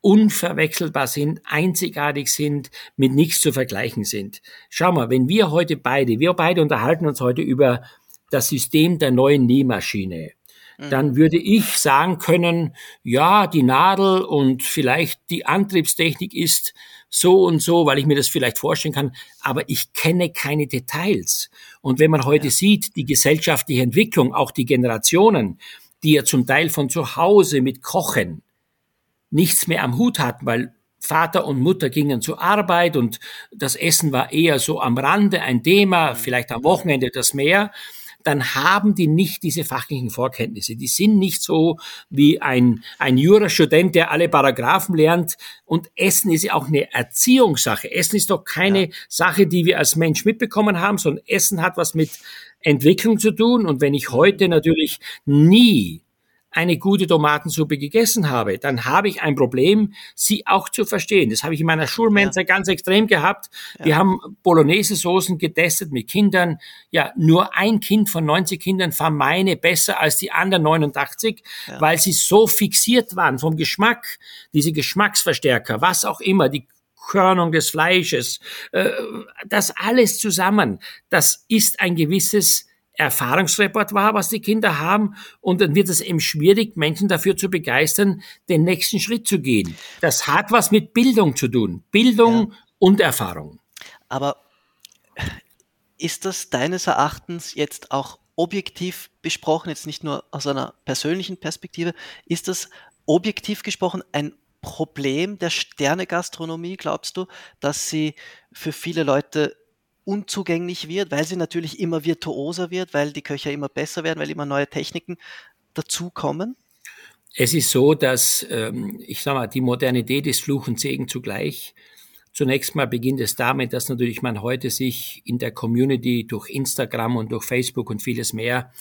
unverwechselbar sind, einzigartig sind, mit nichts zu vergleichen sind. Schau mal, wenn wir heute beide, wir beide unterhalten uns heute über das System der neuen Nähmaschine, mhm. dann würde ich sagen können, ja, die Nadel und vielleicht die Antriebstechnik ist so und so, weil ich mir das vielleicht vorstellen kann, aber ich kenne keine Details. Und wenn man heute sieht, die gesellschaftliche Entwicklung, auch die Generationen, die ja zum Teil von zu Hause mit Kochen nichts mehr am Hut hatten, weil Vater und Mutter gingen zur Arbeit und das Essen war eher so am Rande ein Thema, vielleicht am Wochenende das mehr dann haben die nicht diese fachlichen Vorkenntnisse. Die sind nicht so wie ein, ein Jurastudent, der alle Paragraphen lernt. Und Essen ist ja auch eine Erziehungssache. Essen ist doch keine ja. Sache, die wir als Mensch mitbekommen haben, sondern Essen hat was mit Entwicklung zu tun. Und wenn ich heute natürlich nie eine gute Tomatensuppe gegessen habe, dann habe ich ein Problem, sie auch zu verstehen. Das habe ich in meiner Schulmensa ja. ganz extrem gehabt. Ja. Wir haben Bolognese-Soßen getestet mit Kindern. Ja, nur ein Kind von 90 Kindern fand meine besser als die anderen 89, ja. weil sie so fixiert waren vom Geschmack, diese Geschmacksverstärker, was auch immer, die Körnung des Fleisches, äh, das alles zusammen, das ist ein gewisses Erfahrungsrepertoire, was die Kinder haben. Und dann wird es eben schwierig, Menschen dafür zu begeistern, den nächsten Schritt zu gehen. Das hat was mit Bildung zu tun. Bildung ja. und Erfahrung. Aber ist das deines Erachtens jetzt auch objektiv besprochen, jetzt nicht nur aus einer persönlichen Perspektive, ist das objektiv gesprochen ein Problem der Sternegastronomie, glaubst du, dass sie für viele Leute unzugänglich wird, weil sie natürlich immer virtuoser wird, weil die Köcher immer besser werden, weil immer neue Techniken dazukommen? Es ist so, dass, ähm, ich sage mal, die Modernität ist Fluch und Segen zugleich. Zunächst mal beginnt es damit, dass natürlich man heute sich in der Community durch Instagram und durch Facebook und vieles mehr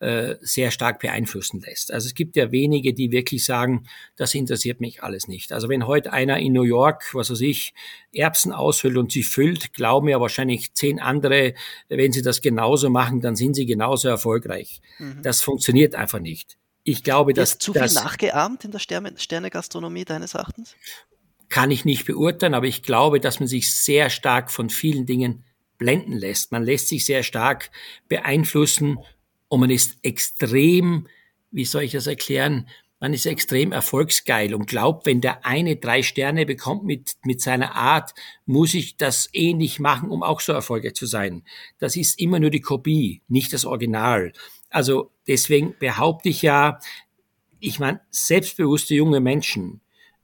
äh, sehr stark beeinflussen lässt. Also es gibt ja wenige, die wirklich sagen, das interessiert mich alles nicht. Also wenn heute einer in New York, was weiß ich, Erbsen aushüllt und sie füllt, glauben ja wahrscheinlich zehn andere, wenn sie das genauso machen, dann sind sie genauso erfolgreich. Mhm. Das funktioniert einfach nicht. Ich glaube, dass ist zu viel nachgeahmt in der Sterne, Sternegastronomie deines Erachtens? Kann ich nicht beurteilen, aber ich glaube, dass man sich sehr stark von vielen Dingen blenden lässt. Man lässt sich sehr stark beeinflussen und man ist extrem, wie soll ich das erklären, man ist extrem erfolgsgeil und glaubt, wenn der eine drei Sterne bekommt mit, mit seiner Art, muss ich das ähnlich machen, um auch so erfolgreich zu sein. Das ist immer nur die Kopie, nicht das Original. Also deswegen behaupte ich ja, ich meine, selbstbewusste junge Menschen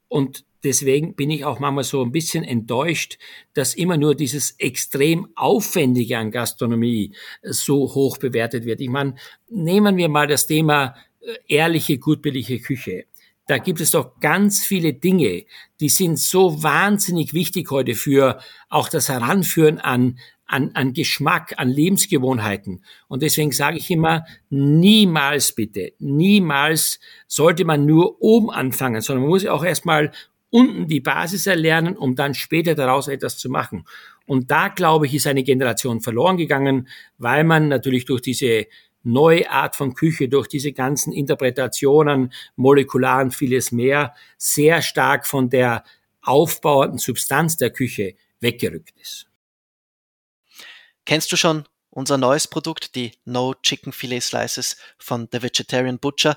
und deswegen bin ich auch manchmal so ein bisschen enttäuscht, dass immer nur dieses extrem Aufwendige an Gastronomie so hoch bewertet wird. Ich meine, nehmen wir mal das Thema äh, ehrliche, gutbillige Küche. Da gibt es doch ganz viele Dinge, die sind so wahnsinnig wichtig heute für auch das Heranführen an, an, an Geschmack, an Lebensgewohnheiten. Und deswegen sage ich immer, niemals bitte, niemals sollte man nur oben anfangen, sondern man muss auch erstmal unten die Basis erlernen, um dann später daraus etwas zu machen. Und da, glaube ich, ist eine Generation verloren gegangen, weil man natürlich durch diese neue Art von Küche, durch diese ganzen Interpretationen, molekularen, vieles mehr, sehr stark von der aufbauenden Substanz der Küche weggerückt ist. Kennst du schon unser neues Produkt, die No Chicken Filet Slices von The Vegetarian Butcher?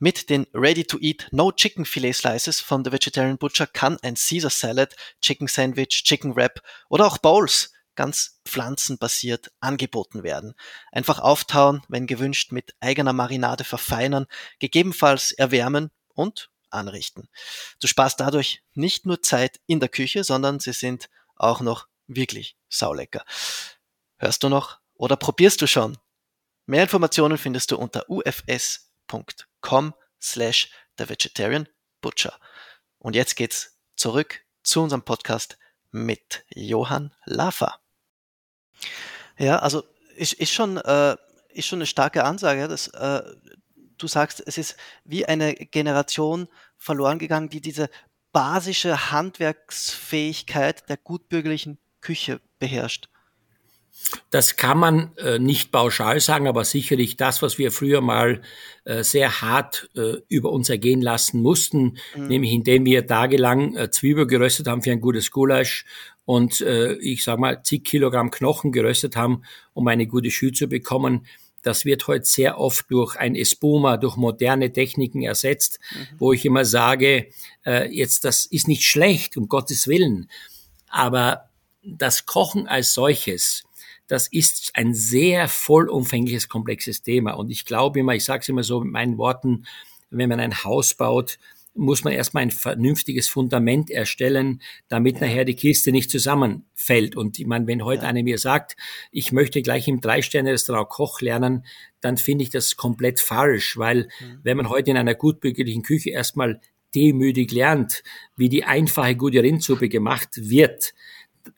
Mit den Ready-to-Eat No Chicken Filet Slices von The Vegetarian Butcher kann ein Caesar Salad, Chicken Sandwich, Chicken Wrap oder auch Bowls ganz pflanzenbasiert angeboten werden. Einfach auftauen, wenn gewünscht, mit eigener Marinade verfeinern, gegebenenfalls erwärmen und anrichten. Du sparst dadurch nicht nur Zeit in der Küche, sondern sie sind auch noch wirklich saulecker. Hörst du noch oder probierst du schon? Mehr Informationen findest du unter ufs.com com slash The Vegetarian Butcher. Und jetzt geht's zurück zu unserem Podcast mit Johann Laffer. Ja, also ist, ist, schon, äh, ist schon eine starke Ansage, dass äh, du sagst, es ist wie eine Generation verloren gegangen, die diese basische Handwerksfähigkeit der gutbürgerlichen Küche beherrscht. Das kann man äh, nicht pauschal sagen, aber sicherlich das, was wir früher mal äh, sehr hart äh, über uns ergehen lassen mussten, mhm. nämlich indem wir tagelang äh, Zwiebel geröstet haben für ein gutes Gulasch und äh, ich sag mal zig Kilogramm Knochen geröstet haben, um eine gute Schü zu bekommen. Das wird heute sehr oft durch ein Espuma, durch moderne Techniken ersetzt, mhm. wo ich immer sage, äh, jetzt das ist nicht schlecht, um Gottes Willen, aber das Kochen als solches, das ist ein sehr vollumfängliches, komplexes Thema. Und ich glaube immer, ich sage es immer so mit meinen Worten, wenn man ein Haus baut, muss man erstmal ein vernünftiges Fundament erstellen, damit ja. nachher die Kiste nicht zusammenfällt. Und ich meine, wenn heute ja. einer mir sagt, ich möchte gleich im Drei-Sterne-Restaurant Koch lernen, dann finde ich das komplett falsch, weil mhm. wenn man heute in einer gutbürgerlichen Küche erstmal demütig lernt, wie die einfache gute Rindsuppe gemacht wird,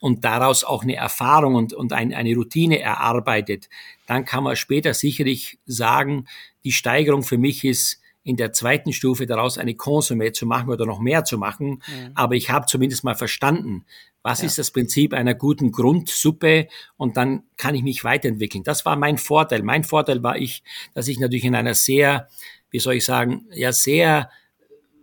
und daraus auch eine Erfahrung und, und ein, eine Routine erarbeitet, dann kann man später sicherlich sagen, die Steigerung für mich ist, in der zweiten Stufe daraus eine Consommé zu machen oder noch mehr zu machen. Mhm. Aber ich habe zumindest mal verstanden, was ja. ist das Prinzip einer guten Grundsuppe und dann kann ich mich weiterentwickeln. Das war mein Vorteil. Mein Vorteil war ich, dass ich natürlich in einer sehr, wie soll ich sagen, ja sehr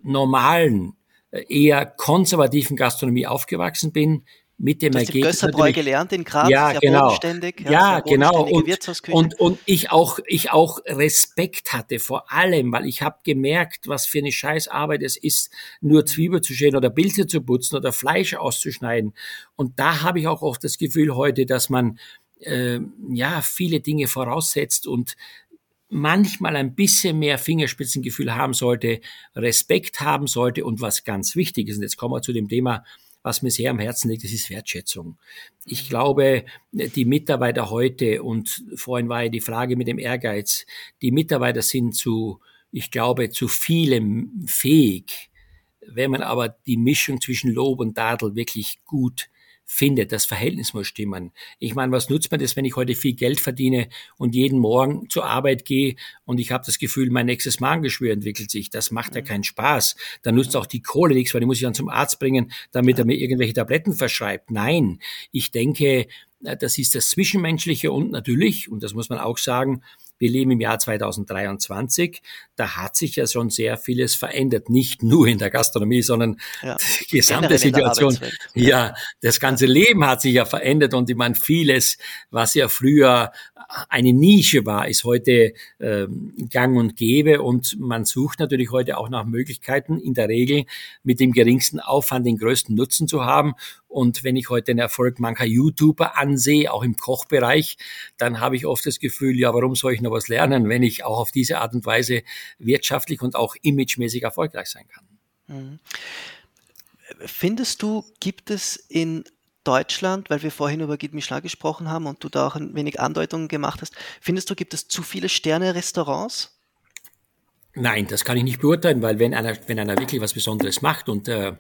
normalen, eher konservativen Gastronomie aufgewachsen bin, mit dem Ergebnis. Gösserbräu gelernt in Graz, ja, genau. Ja, ja genau. Und, und, und ich auch, ich auch Respekt hatte vor allem, weil ich habe gemerkt, was für eine Scheißarbeit es ist, nur Zwiebel zu schälen oder Pilze zu putzen oder Fleisch auszuschneiden. Und da habe ich auch oft das Gefühl heute, dass man äh, ja viele Dinge voraussetzt und manchmal ein bisschen mehr Fingerspitzengefühl haben sollte, Respekt haben sollte und was ganz wichtig ist, und jetzt kommen wir zu dem Thema, was mir sehr am Herzen liegt, das ist Wertschätzung. Ich glaube, die Mitarbeiter heute, und vorhin war ja die Frage mit dem Ehrgeiz, die Mitarbeiter sind zu, ich glaube, zu vielem fähig. Wenn man aber die Mischung zwischen Lob und Tadel wirklich gut findet. Das Verhältnis muss stimmen. Ich meine, was nutzt man das, wenn ich heute viel Geld verdiene und jeden Morgen zur Arbeit gehe und ich habe das Gefühl, mein nächstes Magengeschwür entwickelt sich. Das macht ja mhm. keinen Spaß. Dann nutzt auch die Kohle nichts, weil die muss ich dann zum Arzt bringen, damit er mir irgendwelche Tabletten verschreibt. Nein, ich denke, äh, das ist das Zwischenmenschliche und natürlich, und das muss man auch sagen, wir leben im Jahr 2023. Da hat sich ja schon sehr vieles verändert. Nicht nur in der Gastronomie, sondern ja, [LAUGHS] die gesamte Situation. Ja, das ganze Leben hat sich ja verändert und ich meine, vieles, was ja früher eine Nische war, ist heute ähm, gang und gäbe und man sucht natürlich heute auch nach Möglichkeiten, in der Regel mit dem geringsten Aufwand den größten Nutzen zu haben. Und wenn ich heute den Erfolg mancher YouTuber ansehe, auch im Kochbereich, dann habe ich oft das Gefühl, ja, warum soll ich noch was lernen, wenn ich auch auf diese Art und Weise wirtschaftlich und auch imagemäßig erfolgreich sein kann. Mhm. Findest du, gibt es in Deutschland, weil wir vorhin über Guide Michelin gesprochen haben und du da auch ein wenig Andeutungen gemacht hast, findest du, gibt es zu viele Sterne-Restaurants? Nein, das kann ich nicht beurteilen, weil wenn einer, wenn einer wirklich was Besonderes macht und äh,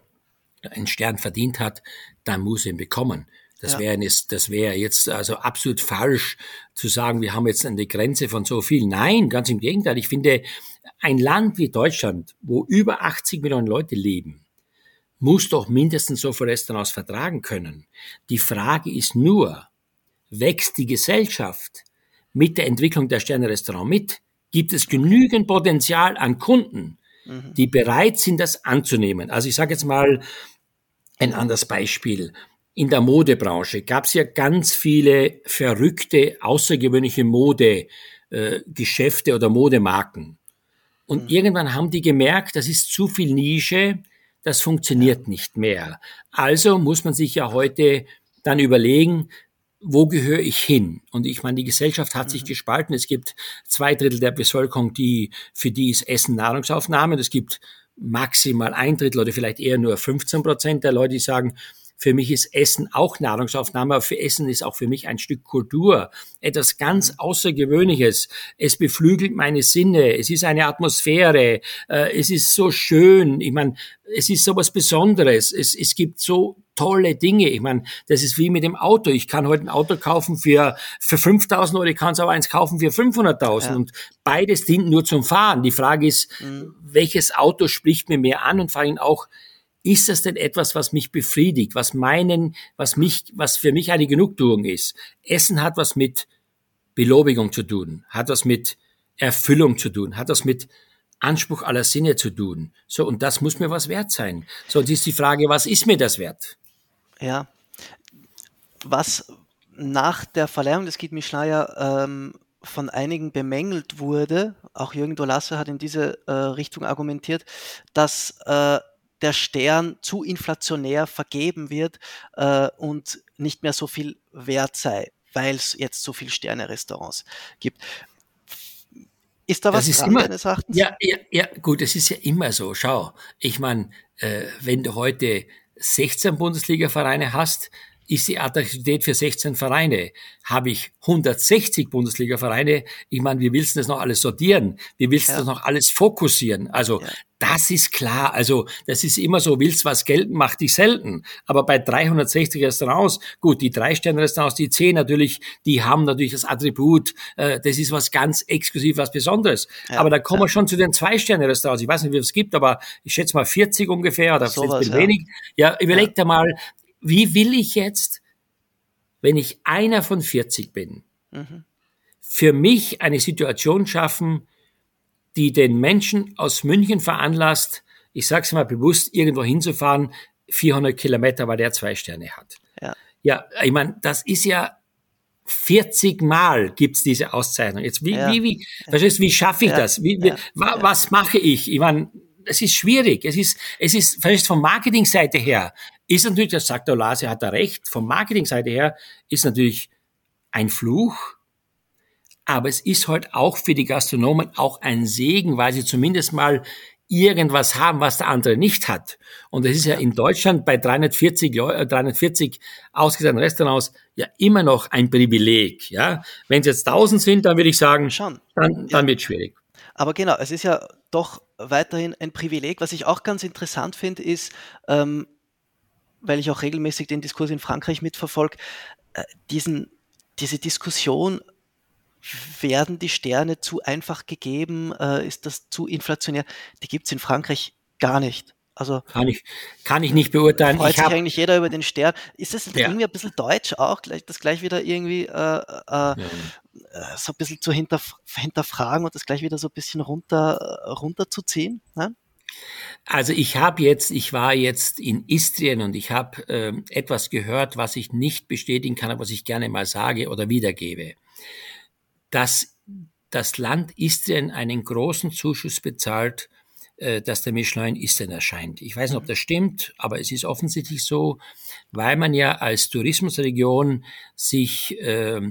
einen Stern verdient hat, dann muss er ihn bekommen. Das ja. wäre jetzt, das wäre jetzt also absolut falsch zu sagen, wir haben jetzt eine Grenze von so viel. Nein, ganz im Gegenteil. Ich finde, ein Land wie Deutschland, wo über 80 Millionen Leute leben, muss doch mindestens so viele Restaurants vertragen können. Die Frage ist nur, wächst die Gesellschaft mit der Entwicklung der Sterne-Restaurant mit? Gibt es genügend Potenzial an Kunden, mhm. die bereit sind, das anzunehmen? Also ich sage jetzt mal ein anderes Beispiel. In der Modebranche gab es ja ganz viele verrückte, außergewöhnliche Modegeschäfte äh, oder Modemarken. Und mhm. irgendwann haben die gemerkt, das ist zu viel Nische, das funktioniert nicht mehr. Also muss man sich ja heute dann überlegen, wo gehöre ich hin? Und ich meine, die Gesellschaft hat sich mhm. gespalten. Es gibt zwei Drittel der Bevölkerung, die, für die ist Essen Nahrungsaufnahme. Es gibt maximal ein Drittel oder vielleicht eher nur 15 Prozent der Leute, die sagen, für mich ist Essen auch Nahrungsaufnahme, aber für Essen ist auch für mich ein Stück Kultur, etwas ganz mhm. Außergewöhnliches. Es beflügelt meine Sinne, es ist eine Atmosphäre, äh, es ist so schön. Ich meine, es ist so was Besonderes. Es, es gibt so tolle Dinge. Ich meine, das ist wie mit dem Auto. Ich kann heute ein Auto kaufen für, für 5.000 oder ich kann es aber eins kaufen für 500.000 ja. und beides dient nur zum Fahren. Die Frage ist, mhm. welches Auto spricht mir mehr an und vor allem auch, ist das denn etwas, was mich befriedigt, was meinen, was mich, was für mich eine Genugtuung ist? Essen hat was mit Belobigung zu tun, hat was mit Erfüllung zu tun, hat was mit Anspruch aller Sinne zu tun. So, und das muss mir was wert sein. So, und ist die Frage, was ist mir das wert? Ja. Was nach der Verleihung des Guide Michelin ähm, von einigen bemängelt wurde, auch Jürgen Dolasse hat in diese äh, Richtung argumentiert, dass äh, der Stern zu inflationär vergeben wird äh, und nicht mehr so viel wert sei, weil es jetzt so viele Sterne-Restaurants gibt. Ist da was das ist dran, immer, deines Erachtens? Ja, ja, ja, gut, es ist ja immer so. Schau, ich meine, äh, wenn du heute 16 Bundesliga-Vereine hast, ist die Attraktivität für 16 Vereine. Habe ich 160 Bundesliga-Vereine, ich meine, wie willst du das noch alles sortieren? Wie willst du ja. das noch alles fokussieren? Also ja. das ist klar. Also das ist immer so, willst was gelten, mach dich selten. Aber bei 360 Restaurants, gut, die Drei-Sterne-Restaurants, die 10 natürlich, die haben natürlich das Attribut, äh, das ist was ganz exklusiv, was Besonderes. Ja. Aber da kommen wir schon zu den Zwei-Sterne-Restaurants. Ich weiß nicht, wie es gibt, aber ich schätze mal 40 ungefähr oder so vielleicht wenig. Ja, überleg dir mal, wie will ich jetzt, wenn ich einer von 40 bin, mhm. für mich eine Situation schaffen, die den Menschen aus München veranlasst, ich sage es mal bewusst, irgendwo hinzufahren, 400 Kilometer, weil der zwei Sterne hat. Ja. Ja, ich meine, das ist ja 40 Mal gibt's diese Auszeichnung. Jetzt, wie, ja. wie, wie, verstehst wie schaffe ich ja. das? Wie, ja. wa, was mache ich? Ich meine, es ist schwierig. Es ist, es ist, verstehst von Marketingseite her, ist natürlich, das sagt der Lase, hat er recht, von Marketingseite her ist natürlich ein Fluch, aber es ist halt auch für die Gastronomen auch ein Segen, weil sie zumindest mal irgendwas haben, was der andere nicht hat. Und es ist ja in Deutschland bei 340, 340 ausgezeichneten Restaurants ja immer noch ein Privileg. Ja, wenn es jetzt 1000 sind, dann würde ich sagen, Schon. dann, dann ja. wird es schwierig. Aber genau, es ist ja doch weiterhin ein Privileg. Was ich auch ganz interessant finde, ist, ähm, weil ich auch regelmäßig den Diskurs in Frankreich mitverfolge, äh, diesen, diese Diskussion werden die Sterne zu einfach gegeben? Äh, ist das zu inflationär? Die gibt es in Frankreich gar nicht. Also kann ich, kann ich nicht beurteilen. Freut ich sich eigentlich jeder über den Stern. Ist das ja. irgendwie ein bisschen deutsch auch, das gleich wieder irgendwie äh, äh, ja. Äh, so ein bisschen zu hinterf hinterfragen und das gleich wieder so ein bisschen runter, runterzuziehen? Ne? Also ich habe jetzt, ich war jetzt in Istrien und ich habe äh, etwas gehört, was ich nicht bestätigen kann, aber was ich gerne mal sage oder wiedergebe dass das Land Istrien einen großen Zuschuss bezahlt, äh, dass der Michelin in Istrien erscheint. Ich weiß nicht, ob das stimmt, aber es ist offensichtlich so, weil man ja als Tourismusregion sich äh,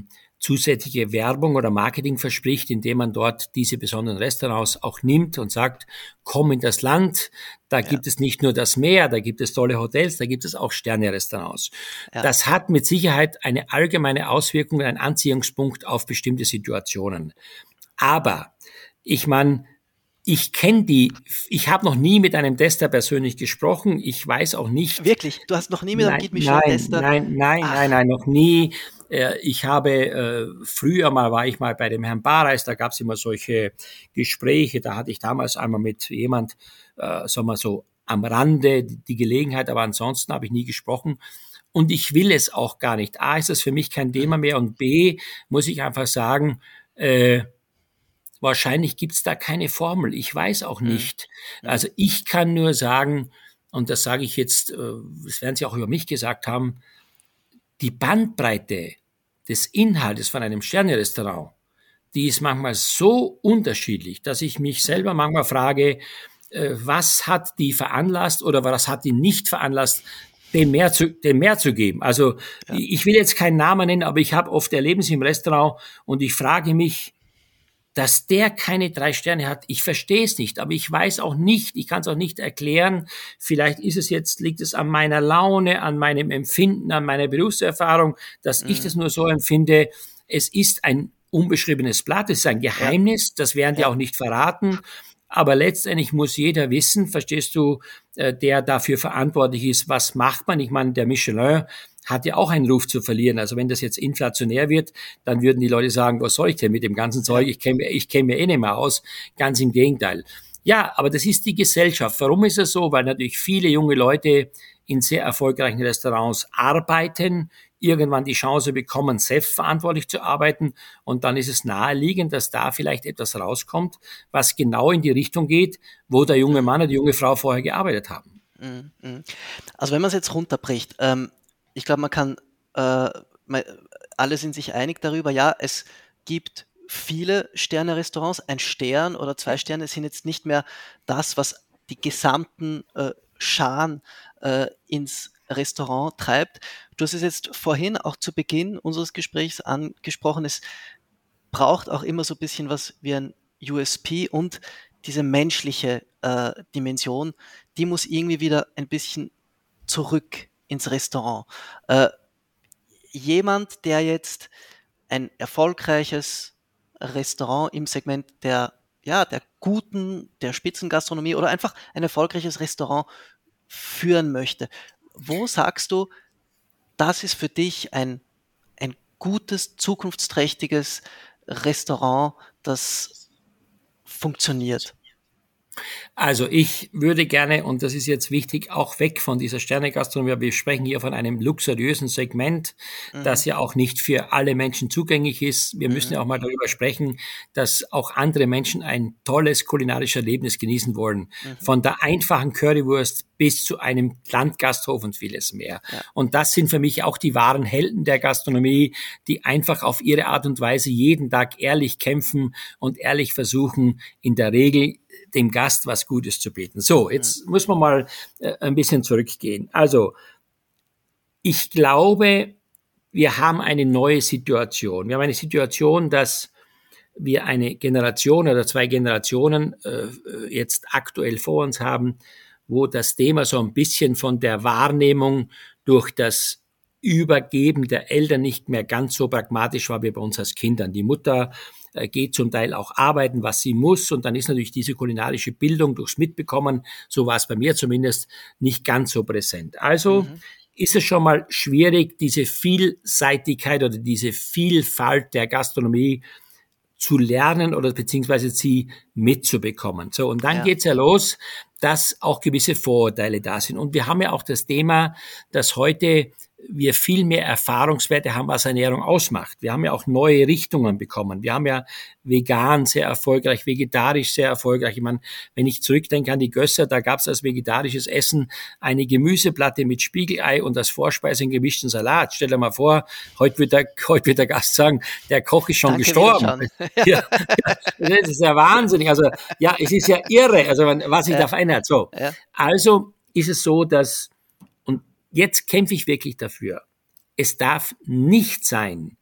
zusätzliche Werbung oder Marketing verspricht, indem man dort diese besonderen Restaurants auch nimmt und sagt, komm in das Land, da ja. gibt es nicht nur das Meer, da gibt es tolle Hotels, da gibt es auch Sterne-Restaurants. Ja. Das hat mit Sicherheit eine allgemeine Auswirkung, einen Anziehungspunkt auf bestimmte Situationen. Aber ich meine, ich kenne die, ich habe noch nie mit einem Tester persönlich gesprochen. Ich weiß auch nicht. Wirklich? Du hast noch nie mit einem Guide Michelin Tester? Nein, nein, Ach. nein, nein, noch nie. Äh, ich habe äh, früher mal war ich mal bei dem Herrn Bareis, da gab es immer solche Gespräche. Da hatte ich damals einmal mit jemand, äh, sagen wir so, am Rande die Gelegenheit, aber ansonsten habe ich nie gesprochen. Und ich will es auch gar nicht. A, ist das für mich kein Thema mehr und B, muss ich einfach sagen, äh, Wahrscheinlich gibt es da keine Formel. Ich weiß auch mhm. nicht. Also ich kann nur sagen, und das sage ich jetzt, äh, das werden Sie auch über mich gesagt haben, die Bandbreite des Inhaltes von einem Sternerestaurant, die ist manchmal so unterschiedlich, dass ich mich selber manchmal frage, äh, was hat die veranlasst oder was hat die nicht veranlasst, dem mehr zu, dem mehr zu geben. Also ja. ich will jetzt keinen Namen nennen, aber ich habe oft Erlebnisse im Restaurant und ich frage mich, dass der keine drei Sterne hat, ich verstehe es nicht, aber ich weiß auch nicht, ich kann es auch nicht erklären. Vielleicht ist es jetzt, liegt es an meiner Laune, an meinem Empfinden, an meiner Berufserfahrung, dass mhm. ich das nur so empfinde. Es ist ein unbeschriebenes Blatt, es ist ein Geheimnis, das werden die auch nicht verraten. Aber letztendlich muss jeder wissen, verstehst du, äh, der dafür verantwortlich ist, was macht man. Ich meine, der Michelin hat ja auch einen Ruf zu verlieren. Also wenn das jetzt inflationär wird, dann würden die Leute sagen, was soll ich denn mit dem ganzen Zeug? Ich kenne ich kenn mir eh nicht mehr aus. Ganz im Gegenteil. Ja, aber das ist die Gesellschaft. Warum ist es so? Weil natürlich viele junge Leute in sehr erfolgreichen Restaurants arbeiten, irgendwann die Chance bekommen, selbstverantwortlich zu arbeiten. Und dann ist es naheliegend, dass da vielleicht etwas rauskommt, was genau in die Richtung geht, wo der junge Mann oder die junge Frau vorher gearbeitet haben. Mhm. Also wenn man es jetzt runterbricht, ähm, ich glaube, man kann, äh, alle sind sich einig darüber, ja, es gibt viele Sterne-Restaurants. Ein Stern oder zwei Sterne sind jetzt nicht mehr das, was die gesamten äh, Scharen äh, ins Restaurant treibt. Du hast es jetzt vorhin auch zu Beginn unseres Gesprächs angesprochen, es braucht auch immer so ein bisschen was wie ein USP und diese menschliche äh, Dimension, die muss irgendwie wieder ein bisschen zurück ins Restaurant. Äh, jemand, der jetzt ein erfolgreiches Restaurant im Segment der, ja, der guten, der Spitzengastronomie oder einfach ein erfolgreiches Restaurant führen möchte. Wo sagst du, das ist für dich ein, ein gutes, zukunftsträchtiges Restaurant, das funktioniert? Also ich würde gerne, und das ist jetzt wichtig, auch weg von dieser Sternegastronomie. Wir sprechen hier von einem luxuriösen Segment, mhm. das ja auch nicht für alle Menschen zugänglich ist. Wir mhm. müssen ja auch mal darüber sprechen, dass auch andere Menschen ein tolles kulinarisches Erlebnis genießen wollen. Mhm. Von der einfachen Currywurst bis zu einem Landgasthof und vieles mehr. Ja. Und das sind für mich auch die wahren Helden der Gastronomie, die einfach auf ihre Art und Weise jeden Tag ehrlich kämpfen und ehrlich versuchen, in der Regel dem Gast was Gutes zu bieten. So, jetzt muss man mal äh, ein bisschen zurückgehen. Also, ich glaube, wir haben eine neue Situation. Wir haben eine Situation, dass wir eine Generation oder zwei Generationen äh, jetzt aktuell vor uns haben, wo das Thema so ein bisschen von der Wahrnehmung durch das Übergeben der Eltern nicht mehr ganz so pragmatisch war wie bei uns als Kindern. Die Mutter äh, geht zum Teil auch arbeiten, was sie muss. Und dann ist natürlich diese kulinarische Bildung durchs Mitbekommen, so war es bei mir zumindest, nicht ganz so präsent. Also mhm. ist es schon mal schwierig, diese Vielseitigkeit oder diese Vielfalt der Gastronomie zu lernen oder beziehungsweise sie mitzubekommen. So, und dann ja. geht's ja los, dass auch gewisse Vorurteile da sind. Und wir haben ja auch das Thema, dass heute wir viel mehr Erfahrungswerte haben, was Ernährung ausmacht. Wir haben ja auch neue Richtungen bekommen. Wir haben ja vegan sehr erfolgreich, vegetarisch sehr erfolgreich. Ich meine, wenn ich zurückdenke an die Gösser, da gab es als vegetarisches Essen eine Gemüseplatte mit Spiegelei und als Vorspeise einen gemischten Salat. Stell dir mal vor, heute wird der, [LAUGHS] heute wird der Gast sagen, der Koch ist schon Danke gestorben. [LAUGHS] ja, das ist ja wahnsinnig. Also ja, es ist ja irre, also was sich ja. da verändert. So, ja. also ist es so, dass jetzt kämpfe ich wirklich dafür. Es darf nicht sein,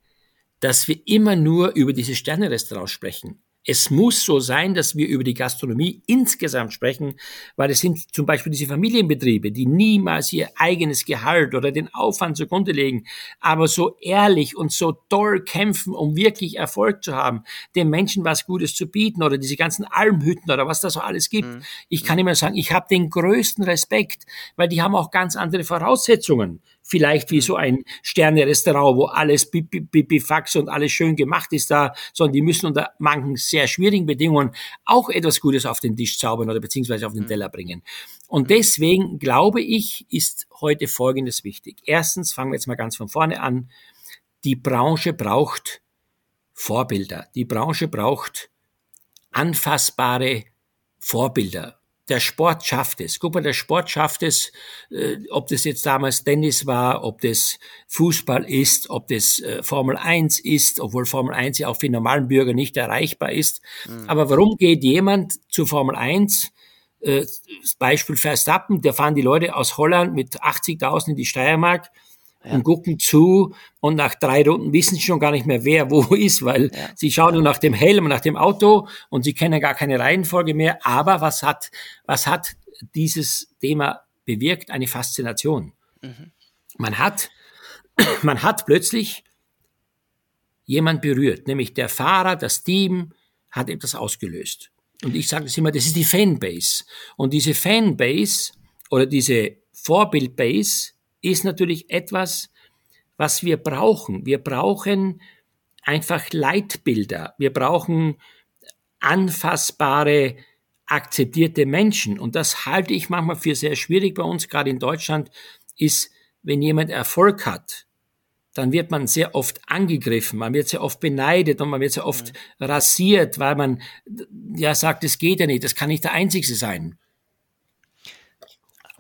dass wir immer nur über diese Sterne-Restaurants sprechen. Es muss so sein, dass wir über die Gastronomie insgesamt sprechen, weil es sind zum Beispiel diese Familienbetriebe, die niemals ihr eigenes Gehalt oder den Aufwand zugrunde legen, aber so ehrlich und so toll kämpfen, um wirklich Erfolg zu haben, den Menschen was Gutes zu bieten oder diese ganzen Almhütten oder was da so alles gibt. Mhm. Ich kann immer sagen, ich habe den größten Respekt, weil die haben auch ganz andere Voraussetzungen vielleicht wie so ein Sterne-Restaurant, wo alles Bibifax und alles schön gemacht ist da, sondern die müssen unter manchen sehr schwierigen Bedingungen auch etwas Gutes auf den Tisch zaubern oder beziehungsweise auf den mhm. Teller bringen. Und deswegen glaube ich, ist heute Folgendes wichtig. Erstens, fangen wir jetzt mal ganz von vorne an. Die Branche braucht Vorbilder. Die Branche braucht anfassbare Vorbilder der Sport schafft es. Guck mal, der Sport schafft es, äh, ob das jetzt damals Tennis war, ob das Fußball ist, ob das äh, Formel 1 ist, obwohl Formel 1 ja auch für normalen Bürger nicht erreichbar ist. Mhm. Aber warum geht jemand zu Formel 1? Äh, Beispiel Verstappen, da fahren die Leute aus Holland mit 80.000 in die Steiermark ja. und gucken zu und nach drei Runden wissen sie schon gar nicht mehr, wer wo [LAUGHS] ist, weil ja. sie schauen nur nach dem Helm, nach dem Auto und sie kennen gar keine Reihenfolge mehr. Aber was hat, was hat dieses Thema bewirkt? Eine Faszination. Mhm. Man hat, [CLEARS THROAT] man hat plötzlich jemand berührt, nämlich der Fahrer, das Team hat etwas ausgelöst. Und ich sage das immer, das ist die Fanbase. Und diese Fanbase oder diese Vorbildbase ist natürlich etwas, was wir brauchen. Wir brauchen einfach Leitbilder. Wir brauchen anfassbare, akzeptierte Menschen. Und das halte ich manchmal für sehr schwierig bei uns, gerade in Deutschland, ist, wenn jemand Erfolg hat, dann wird man sehr oft angegriffen, man wird sehr oft beneidet und man wird sehr oft mhm. rasiert, weil man ja sagt, es geht ja nicht, das kann nicht der Einzige sein.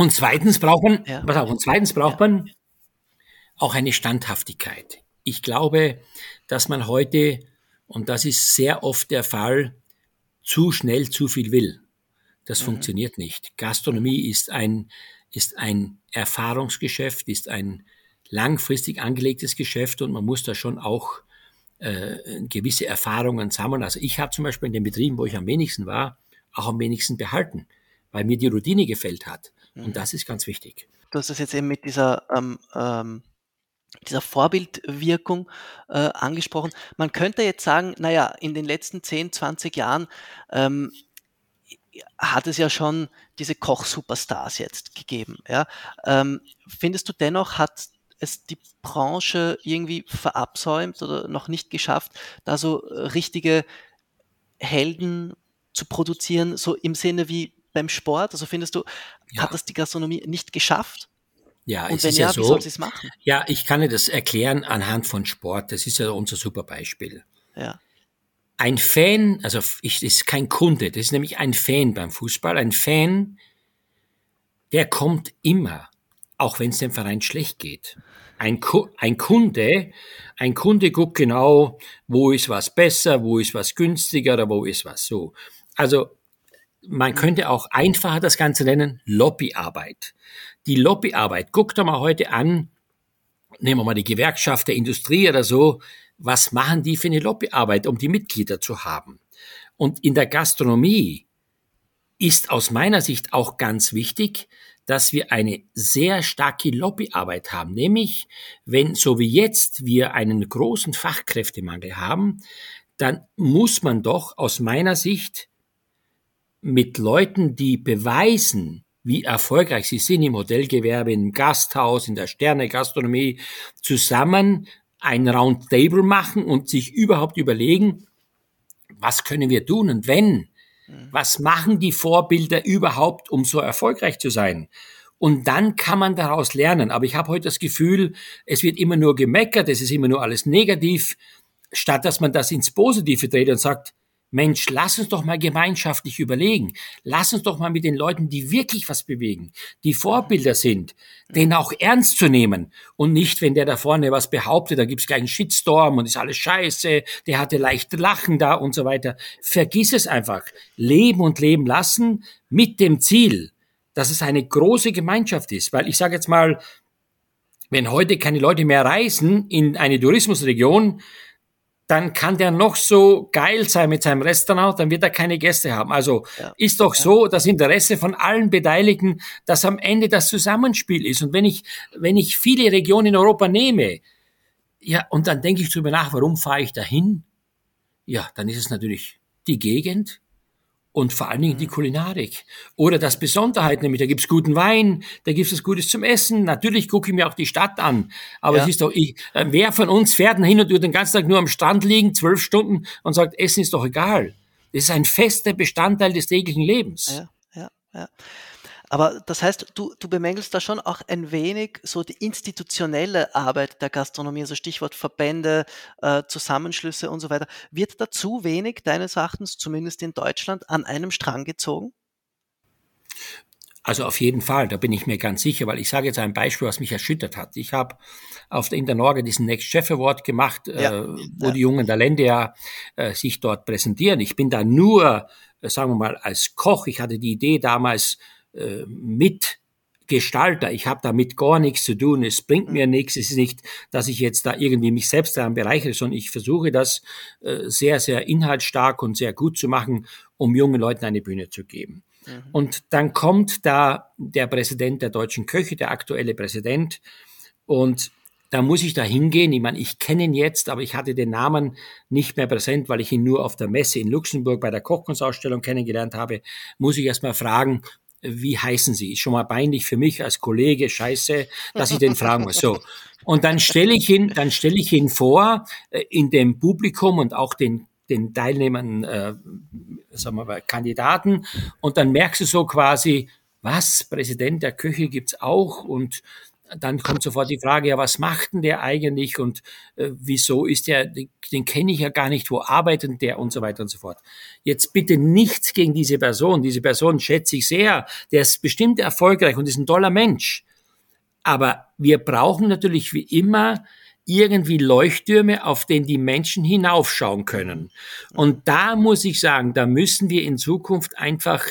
Und zweitens braucht man, ja. pass auf, und zweitens braucht ja. man auch eine Standhaftigkeit. Ich glaube, dass man heute, und das ist sehr oft der Fall, zu schnell zu viel will. Das mhm. funktioniert nicht. Gastronomie ist ein, ist ein Erfahrungsgeschäft, ist ein langfristig angelegtes Geschäft und man muss da schon auch äh, gewisse Erfahrungen sammeln. Also ich habe zum Beispiel in den Betrieben, wo ich am wenigsten war, auch am wenigsten behalten, weil mir die Routine gefällt hat. Und mhm. das ist ganz wichtig. Du hast das jetzt eben mit dieser, ähm, ähm, dieser Vorbildwirkung äh, angesprochen. Man könnte jetzt sagen, naja, in den letzten 10, 20 Jahren ähm, hat es ja schon diese Koch-Superstars jetzt gegeben. Ja? Ähm, findest du dennoch, hat es die Branche irgendwie verabsäumt oder noch nicht geschafft, da so richtige Helden zu produzieren, so im Sinne wie beim Sport? Also findest du, Ja. hat das die Gastronomie nicht geschafft? Ja, Und es wenn ist ja, ja wie so. soll es machen? Ja, ich kann dir das erklären anhand von Sport. Das ist ja unser super Beispiel. Ja, Ein Fan, also ich, das ist kein Kunde, das ist nämlich ein Fan beim Fußball. Ein Fan, der kommt immer, auch wenn es dem Verein schlecht geht. Ein, Ku- ein Kunde, ein Kunde guckt genau, wo ist was besser, wo ist was günstiger oder wo ist was so. Also man könnte auch einfacher das Ganze nennen, Lobbyarbeit. Die Lobbyarbeit, guckt doch mal heute an, nehmen wir mal die Gewerkschaft der Industrie oder so, was machen die für eine Lobbyarbeit, um die Mitglieder zu haben? Und in der Gastronomie ist aus meiner Sicht auch ganz wichtig, dass wir eine sehr starke Lobbyarbeit haben. Nämlich, wenn so wie jetzt wir einen großen Fachkräftemangel haben, dann muss man doch aus meiner Sicht mit Leuten, die beweisen, wie erfolgreich sie sind im Hotelgewerbe, im Gasthaus, in der Sterne-Gastronomie, zusammen ein Roundtable machen und sich überhaupt überlegen, was können wir tun und wenn, was machen die Vorbilder überhaupt, um so erfolgreich zu sein? Und dann kann man daraus lernen. Aber ich habe heute das Gefühl, es wird immer nur gemeckert, es ist immer nur alles negativ, statt dass man das ins Positive dreht und sagt, Mensch, lass uns doch mal gemeinschaftlich überlegen. Lass uns doch mal mit den Leuten, die wirklich was bewegen, die Vorbilder sind, den auch ernst zu nehmen. Und nicht, wenn der da vorne was behauptet, da gibt's gleich einen Shitstorm und ist alles scheiße, der hatte leicht Lachen da und so weiter. Vergiss es einfach. Leben und leben lassen mit dem Ziel, dass es eine große Gemeinschaft ist. Weil ich sage jetzt mal, wenn heute keine Leute mehr reisen in eine Tourismusregion, dann kann der noch so geil sein mit seinem Restaurant, dann wird er keine Gäste haben. Also Ja. ist doch so das Interesse von allen Beteiligten, dass am Ende das Zusammenspiel ist. Und wenn ich, wenn ich viele Regionen in Europa nehme, ja, und dann denke ich drüber nach, warum fahre ich dahin? Ja, dann ist es natürlich die Gegend und vor allen Dingen die Kulinarik. Oder das Besonderheit, nämlich da gibt's guten Wein, da gibt's was Gutes zum Essen. Natürlich gucke ich mir auch die Stadt an. Aber Ja. es ist doch, ich, äh, wer von uns fährt hin und wird den ganzen Tag nur am Strand liegen, zwölf Stunden und sagt, Essen ist doch egal. Das ist ein fester Bestandteil des täglichen Lebens. ja, ja, ja. Aber das heißt, du, du bemängelst da schon auch ein wenig so die institutionelle Arbeit der Gastronomie, also Stichwort Verbände, äh, Zusammenschlüsse und so weiter. Wird da zu wenig deines Erachtens, zumindest in Deutschland, an einem Strang gezogen? Also auf jeden Fall, da bin ich mir ganz sicher, weil ich sage jetzt ein Beispiel, was mich erschüttert hat. Ich habe auf der Internorge diesen Next Chef Award gemacht, Ja, äh, wo ja. die jungen Talente ja äh, sich dort präsentieren. Ich bin da nur, äh, sagen wir mal, als Koch. Ich hatte die Idee damals äh, mit Gestalter. Ich habe damit gar nichts zu tun. Es bringt mir nichts. Es ist nicht, dass ich jetzt da irgendwie mich selbst daran bereichere, sondern ich versuche das äh, sehr, sehr inhaltsstark und sehr gut zu machen, um jungen Leuten eine Bühne zu geben. Und dann kommt da der Präsident der deutschen Köche, der aktuelle Präsident, und da muss ich da hingehen. Ich meine, ich kenne ihn jetzt, aber ich hatte den Namen nicht mehr präsent, weil ich ihn nur auf der Messe in Luxemburg bei der Kochkunstausstellung kennengelernt habe. Muss ich erst mal fragen, wie heißen Sie? Ist schon mal peinlich für mich als Kollege, scheiße, dass ich den fragen muss. So. Und dann stelle ich ihn, dann stelle ich ihn vor, äh, in dem Publikum und auch den, den Teilnehmern, äh, sagen wir mal, Kandidaten. Und dann merkst du so quasi, was, Präsident der Küche gibt's auch und dann kommt sofort die Frage, ja, was macht denn der eigentlich und äh, wieso ist der, den, den kenne ich ja gar nicht, wo arbeitet der und so weiter und so fort. Jetzt bitte nichts gegen diese Person. Diese Person schätze ich sehr. Der ist bestimmt erfolgreich und ist ein toller Mensch. Aber wir brauchen natürlich wie immer irgendwie Leuchttürme, auf denen die Menschen hinaufschauen können. Und da muss ich sagen, da müssen wir in Zukunft einfach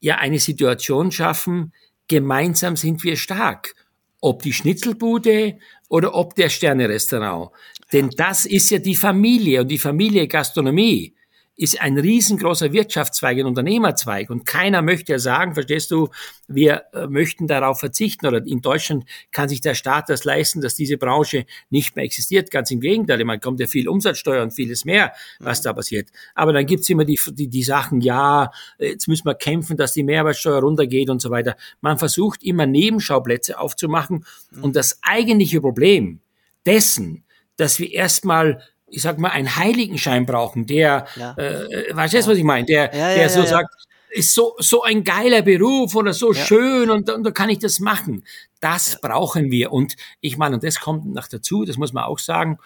ja eine Situation schaffen, gemeinsam sind wir stark. Ob die Schnitzelbude oder ob der Sterne-Restaurant. Denn das ist ja die Familie und die Familie Gastronomie ist ein riesengroßer Wirtschaftszweig, ein Unternehmerzweig. Und keiner möchte ja sagen, verstehst du, wir äh, möchten darauf verzichten oder in Deutschland kann sich der Staat das leisten, dass diese Branche nicht mehr existiert. Ganz im Gegenteil, man kommt ja viel Umsatzsteuer und vieles mehr, was da passiert. Aber dann gibt's immer die, die, die Sachen, ja, jetzt müssen wir kämpfen, dass die Mehrwertsteuer runtergeht und so weiter. Man versucht immer Nebenschauplätze aufzumachen und das eigentliche Problem dessen, dass wir erstmal ich sag mal, einen Heiligenschein brauchen, der, ja. äh, weißt du, ja. was ich meine, der, ja, der so sagt, ist so, so ein geiler Beruf oder so schön und, und da kann ich das machen. Das brauchen wir. Und ich meine, und das kommt noch dazu, das muss man auch sagen,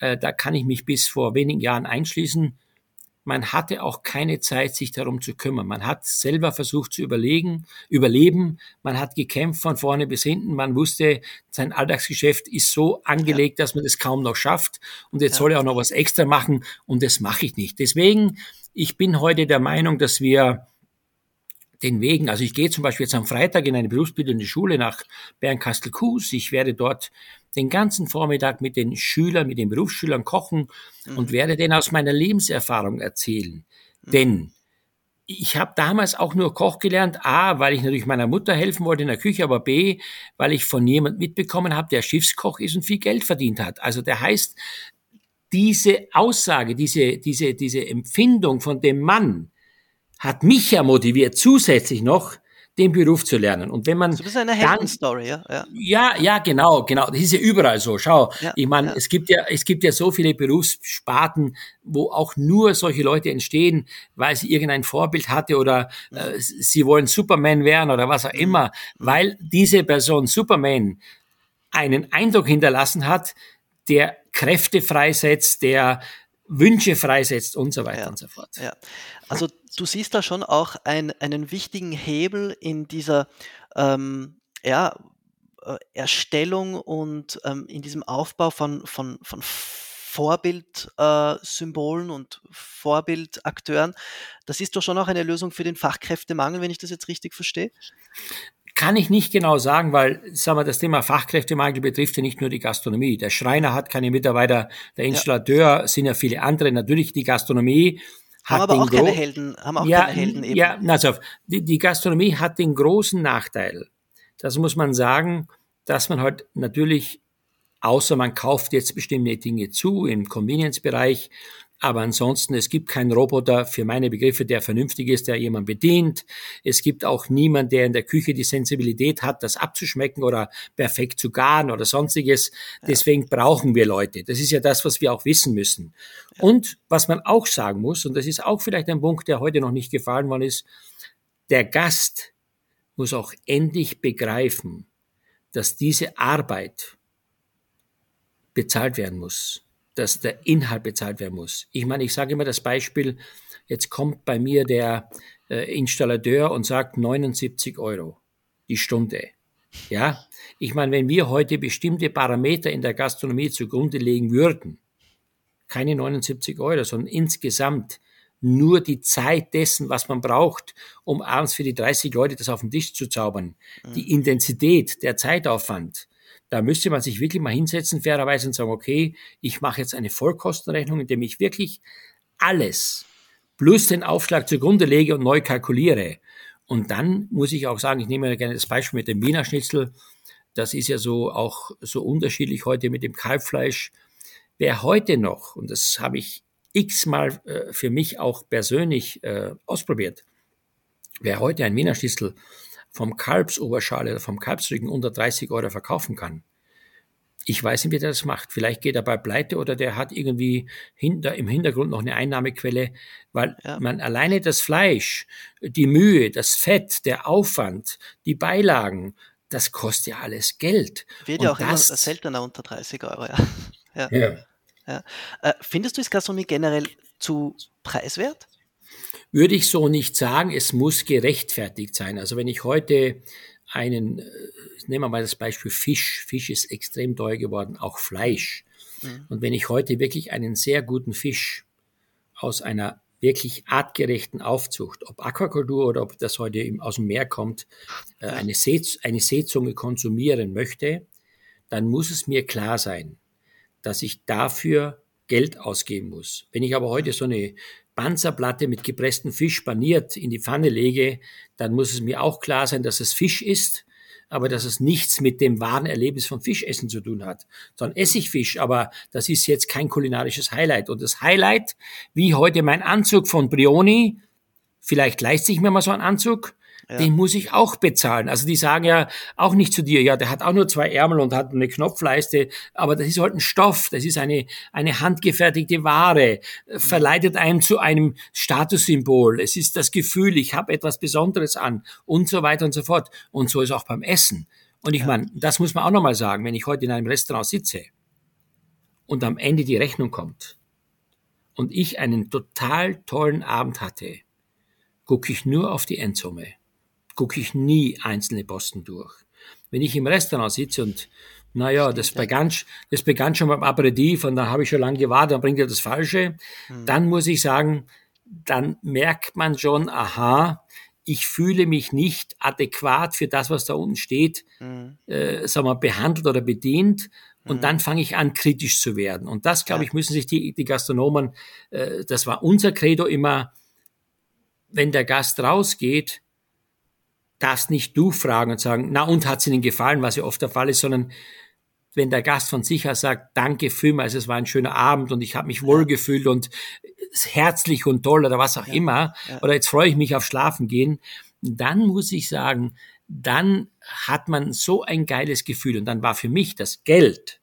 äh, da kann ich mich bis vor wenigen Jahren einschließen man hatte auch keine Zeit, sich darum zu kümmern. Man hat selber versucht zu überlegen, überleben. Man hat gekämpft von vorne bis hinten. Man wusste, sein Alltagsgeschäft ist so angelegt, ja. dass man das kaum noch schafft. Und jetzt ja. soll er auch noch was extra machen. Und das mache ich nicht. Deswegen, ich bin heute der Meinung, dass wir den Wegen, also ich gehe zum Beispiel jetzt am Freitag in eine berufsbildende Schule nach Bernkastel-Kues. Ich werde dort den ganzen Vormittag mit den Schülern, mit den Berufsschülern kochen mhm. und werde denen aus meiner Lebenserfahrung erzählen. Mhm. Denn ich habe damals auch nur Koch gelernt, A, weil ich natürlich meiner Mutter helfen wollte in der Küche, aber B, weil ich von jemand mitbekommen habe, der Schiffskoch ist und viel Geld verdient hat. Also der heißt, diese Aussage, diese, diese, diese Empfindung von dem Mann hat mich ja motiviert, zusätzlich noch den Beruf zu lernen. Und wenn man so das ist eine Heldenstory, ja? ja? Ja, ja, genau, genau. Das ist ja überall so. Schau, ja, ich meine, ja. es gibt ja, es gibt ja so viele Berufssparten, wo auch nur solche Leute entstehen, weil sie irgendein Vorbild hatte oder äh, sie wollen Superman werden oder was auch mhm. immer, weil diese Person Superman einen Eindruck hinterlassen hat, der Kräfte freisetzt, der Wünsche freisetzt und so weiter ja, und so fort. Ja. Also du siehst da schon auch ein, einen wichtigen Hebel in dieser ähm, ja, äh, Erstellung und ähm, in diesem Aufbau von, von, von Vorbildsymbolen äh, und Vorbildakteuren. Das ist doch schon auch eine Lösung für den Fachkräftemangel, wenn ich das jetzt richtig verstehe. Kann ich nicht genau sagen, weil sagen wir, das Thema Fachkräftemangel betrifft ja nicht nur die Gastronomie. Der Schreiner hat keine Mitarbeiter, der Installateur ja. sind ja viele andere. Natürlich die Gastronomie haben aber auch keine Helden, haben auch ja, keine Helden eben. Ja, also die, die Gastronomie hat den großen Nachteil. Das muss man sagen, dass man halt natürlich, außer man kauft jetzt bestimmte Dinge zu im Convenience-Bereich, aber ansonsten, es gibt keinen Roboter für meine Begriffe, der vernünftig ist, der jemand bedient. Es gibt auch niemand, der in der Küche die Sensibilität hat, das abzuschmecken oder perfekt zu garen oder sonstiges. Deswegen brauchen wir Leute. Das ist ja das, was wir auch wissen müssen. Und was man auch sagen muss, und das ist auch vielleicht ein Punkt, der heute noch nicht gefallen worden ist, der Gast muss auch endlich begreifen, dass diese Arbeit bezahlt werden muss dass der Inhalt bezahlt werden muss. Ich meine, ich sage immer das Beispiel, jetzt kommt bei mir der äh, Installateur und sagt 79 Euro die Stunde. Ja, ich meine, wenn wir heute bestimmte Parameter in der Gastronomie zugrunde legen würden, keine 79 Euro, sondern insgesamt nur die Zeit dessen, was man braucht, um abends für die 30 Leute das auf den Tisch zu zaubern, mhm. die Intensität, der Zeitaufwand, da müsste man sich wirklich mal hinsetzen, fairerweise, und sagen, okay, ich mache jetzt eine Vollkostenrechnung, indem ich wirklich alles plus den Aufschlag zugrunde lege und neu kalkuliere. Und dann muss ich auch sagen, ich nehme ja gerne das Beispiel mit dem Wiener Schnitzel. Das ist ja so auch so unterschiedlich heute mit dem Kalbfleisch. Wer heute noch, und das habe ich x-mal äh, für mich auch persönlich äh, ausprobiert, wer heute ein Wiener Schnitzel vom Kalbsoberschale oder vom Kalbsrücken unter 30 Euro verkaufen kann. Ich weiß nicht, wie der das macht. Vielleicht geht er bei pleite oder der hat irgendwie hinter, im Hintergrund noch eine Einnahmequelle, weil ja. man alleine das Fleisch, die Mühe, das Fett, der Aufwand, die Beilagen, das kostet ja alles Geld. Wird ja auch das, immer seltener unter 30 Euro, [LAUGHS] ja. ja. ja. Äh, findest du es Gastronomie generell zu preiswert? Würde ich so nicht sagen. Es muss gerechtfertigt sein. Also wenn ich heute einen, äh, nehmen wir mal das Beispiel Fisch. Fisch ist extrem teuer geworden, auch Fleisch. Mhm. Und wenn ich heute wirklich einen sehr guten Fisch aus einer wirklich artgerechten Aufzucht, ob Aquakultur oder ob das heute aus dem Meer kommt, äh, eine, See, eine Seezunge konsumieren möchte, dann muss es mir klar sein, dass ich dafür Geld ausgeben muss. Wenn ich aber heute so eine Panzerplatte mit gepresstem Fisch paniert in die Pfanne lege, dann muss es mir auch klar sein, dass es Fisch ist, aber dass es nichts mit dem wahren Erlebnis von Fischessen zu tun hat, sondern Essigfisch, aber das ist jetzt kein kulinarisches Highlight. Und das Highlight, wie heute mein Anzug von Brioni, vielleicht leiste ich mir mal so einen Anzug, ja. den muss ich auch bezahlen. Also die sagen ja auch nicht zu dir, ja, der hat auch nur zwei Ärmel und hat eine Knopfleiste, aber das ist halt ein Stoff, das ist eine, eine handgefertigte Ware, verleitet einem zu einem Statussymbol. Es ist das Gefühl, ich habe etwas Besonderes an und so weiter und so fort. Und so ist auch beim Essen. Und ich ja. meine, das muss man auch nochmal sagen, wenn ich heute in einem Restaurant sitze und am Ende die Rechnung kommt und ich einen total tollen Abend hatte, gucke ich nur auf die Endsumme. Gucke ich nie einzelne Posten durch. Wenn ich im Restaurant sitze und naja, das begann, das begann schon beim Aperitif und dann habe ich schon lange gewartet, dann bringt er das Falsche. Mhm. Dann muss ich sagen, dann merkt man schon, aha, ich fühle mich nicht adäquat für das, was da unten steht, mhm. äh, sagen wir, behandelt oder bedient. Und mhm. dann fange ich an, kritisch zu werden. Und das, glaube ja. ich, müssen sich die, die Gastronomen, äh, das war unser Credo immer, wenn der Gast rausgeht, darfst nicht du fragen und sagen, na und hat es Ihnen gefallen, was ja oft der Fall ist, sondern wenn der Gast von sich aus sagt, danke vielmals, es war ein schöner Abend und ich habe mich wohlgefühlt und herzlich und toll oder was auch ja, immer, ja. oder jetzt freue ich mich auf Schlafen gehen, dann muss ich sagen, dann hat man so ein geiles Gefühl und dann war für mich das Geld,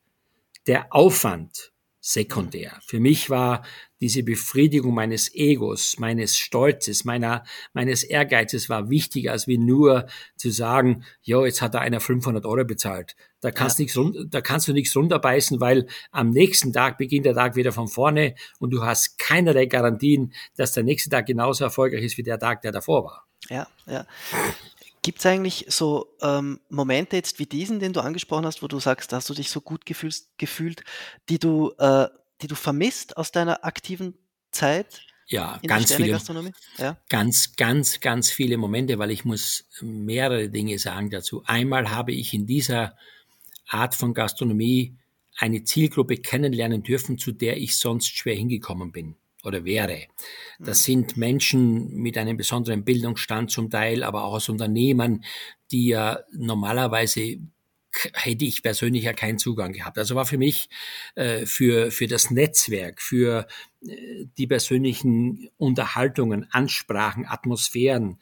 der Aufwand sekundär. Für mich war diese Befriedigung meines Egos, meines Stolzes, meiner, meines Ehrgeizes war wichtiger, als wie nur zu sagen, jo, jetzt hat da einer 500 Euro bezahlt. Da kannst, ja. nichts, da kannst du nichts runterbeißen, weil am nächsten Tag beginnt der Tag wieder von vorne und du hast keinerlei Garantien, dass der nächste Tag genauso erfolgreich ist wie der Tag, der davor war. Ja, ja. Gibt es eigentlich so ähm, Momente jetzt wie diesen, den du angesprochen hast, wo du sagst, hast du dich so gut gefühlst, gefühlt, die du äh, die du vermisst aus deiner aktiven Zeit? Ja, ganz viele. Ja? Ganz, ganz, ganz viele Momente, weil ich muss mehrere Dinge sagen dazu. Einmal habe ich in dieser Art von Gastronomie eine Zielgruppe kennenlernen dürfen, zu der ich sonst schwer hingekommen bin oder wäre. Das mhm. sind Menschen mit einem besonderen Bildungsstand zum Teil, aber auch aus Unternehmen, die ja normalerweise hätte ich persönlich ja keinen Zugang gehabt. Also war für mich äh, für, für das Netzwerk, für äh, die persönlichen Unterhaltungen, Ansprachen, Atmosphären,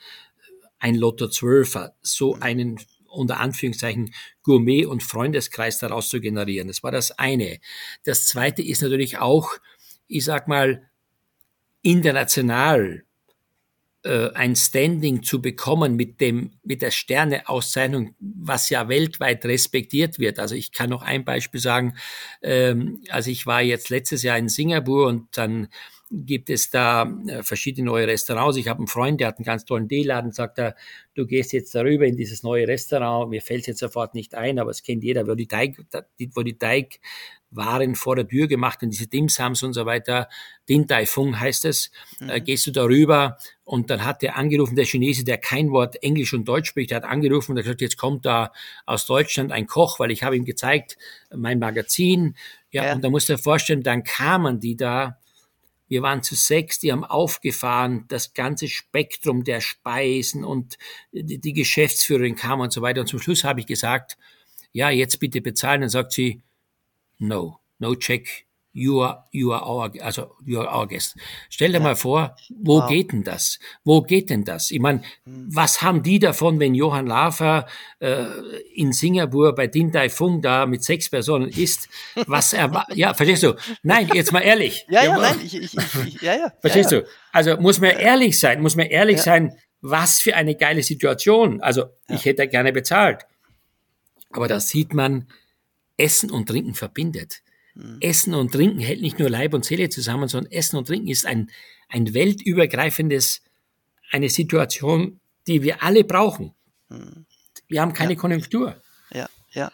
ein Lotto Zwölfer, so einen unter Anführungszeichen Gourmet- und Freundeskreis daraus zu generieren. Das war das eine. Das zweite ist natürlich auch, ich sag mal, international äh, ein Standing zu bekommen mit dem, mit der Sterneauszeichnung, was ja weltweit respektiert wird. Also ich kann noch ein Beispiel sagen. Ähm, also ich war jetzt letztes Jahr in Singapur und dann gibt es da äh, verschiedene neue Restaurants. Ich habe einen Freund, der hat einen ganz tollen D-Laden, sagt er, du gehst jetzt darüber in dieses neue Restaurant, mir fällt jetzt sofort nicht ein, aber es kennt jeder, wo die Teig, wo die Teig waren vor der Tür gemacht und diese Dimsams und so weiter. Din Tai Fung heißt es. Mhm. Äh, gehst du darüber und dann hat der angerufen, der Chinese, der kein Wort Englisch und Deutsch spricht, der hat angerufen und hat gesagt, jetzt kommt da aus Deutschland ein Koch, weil ich habe ihm gezeigt, mein Magazin. Ja, ja. und da musst du dir vorstellen, dann kamen die da wir waren zu sechs, die haben aufgefahren, das ganze Spektrum der Speisen und die, die Geschäftsführerin kam und so weiter. Und zum Schluss habe ich gesagt, ja, jetzt bitte bezahlen. Dann sagt sie, no, no check, you are, you are our, also you are our guest. Stell dir ja. mal vor, wo wow. geht denn das? Wo geht denn das? Ich meine, hm. was haben die davon, wenn Johann Lafer äh, in Singapur bei Din Tai Fung da mit sechs Personen ist? Was er, [LAUGHS] ja, verstehst du? Nein, jetzt mal ehrlich. ja, ja, nein, ich, ich, ich, ja, ja. Verstehst ja, du? Also muss man ehrlich sein, muss man ehrlich sein, was für eine geile Situation. Also ich hätte gerne bezahlt. Aber da sieht man, Essen und Trinken verbindet. Mhm. Essen und Trinken hält nicht nur Leib und Seele zusammen, sondern Essen und Trinken ist ein, ein weltübergreifendes, eine Situation, die wir alle brauchen. Mhm. Wir haben keine ja. Konjunktur. Ja, ja.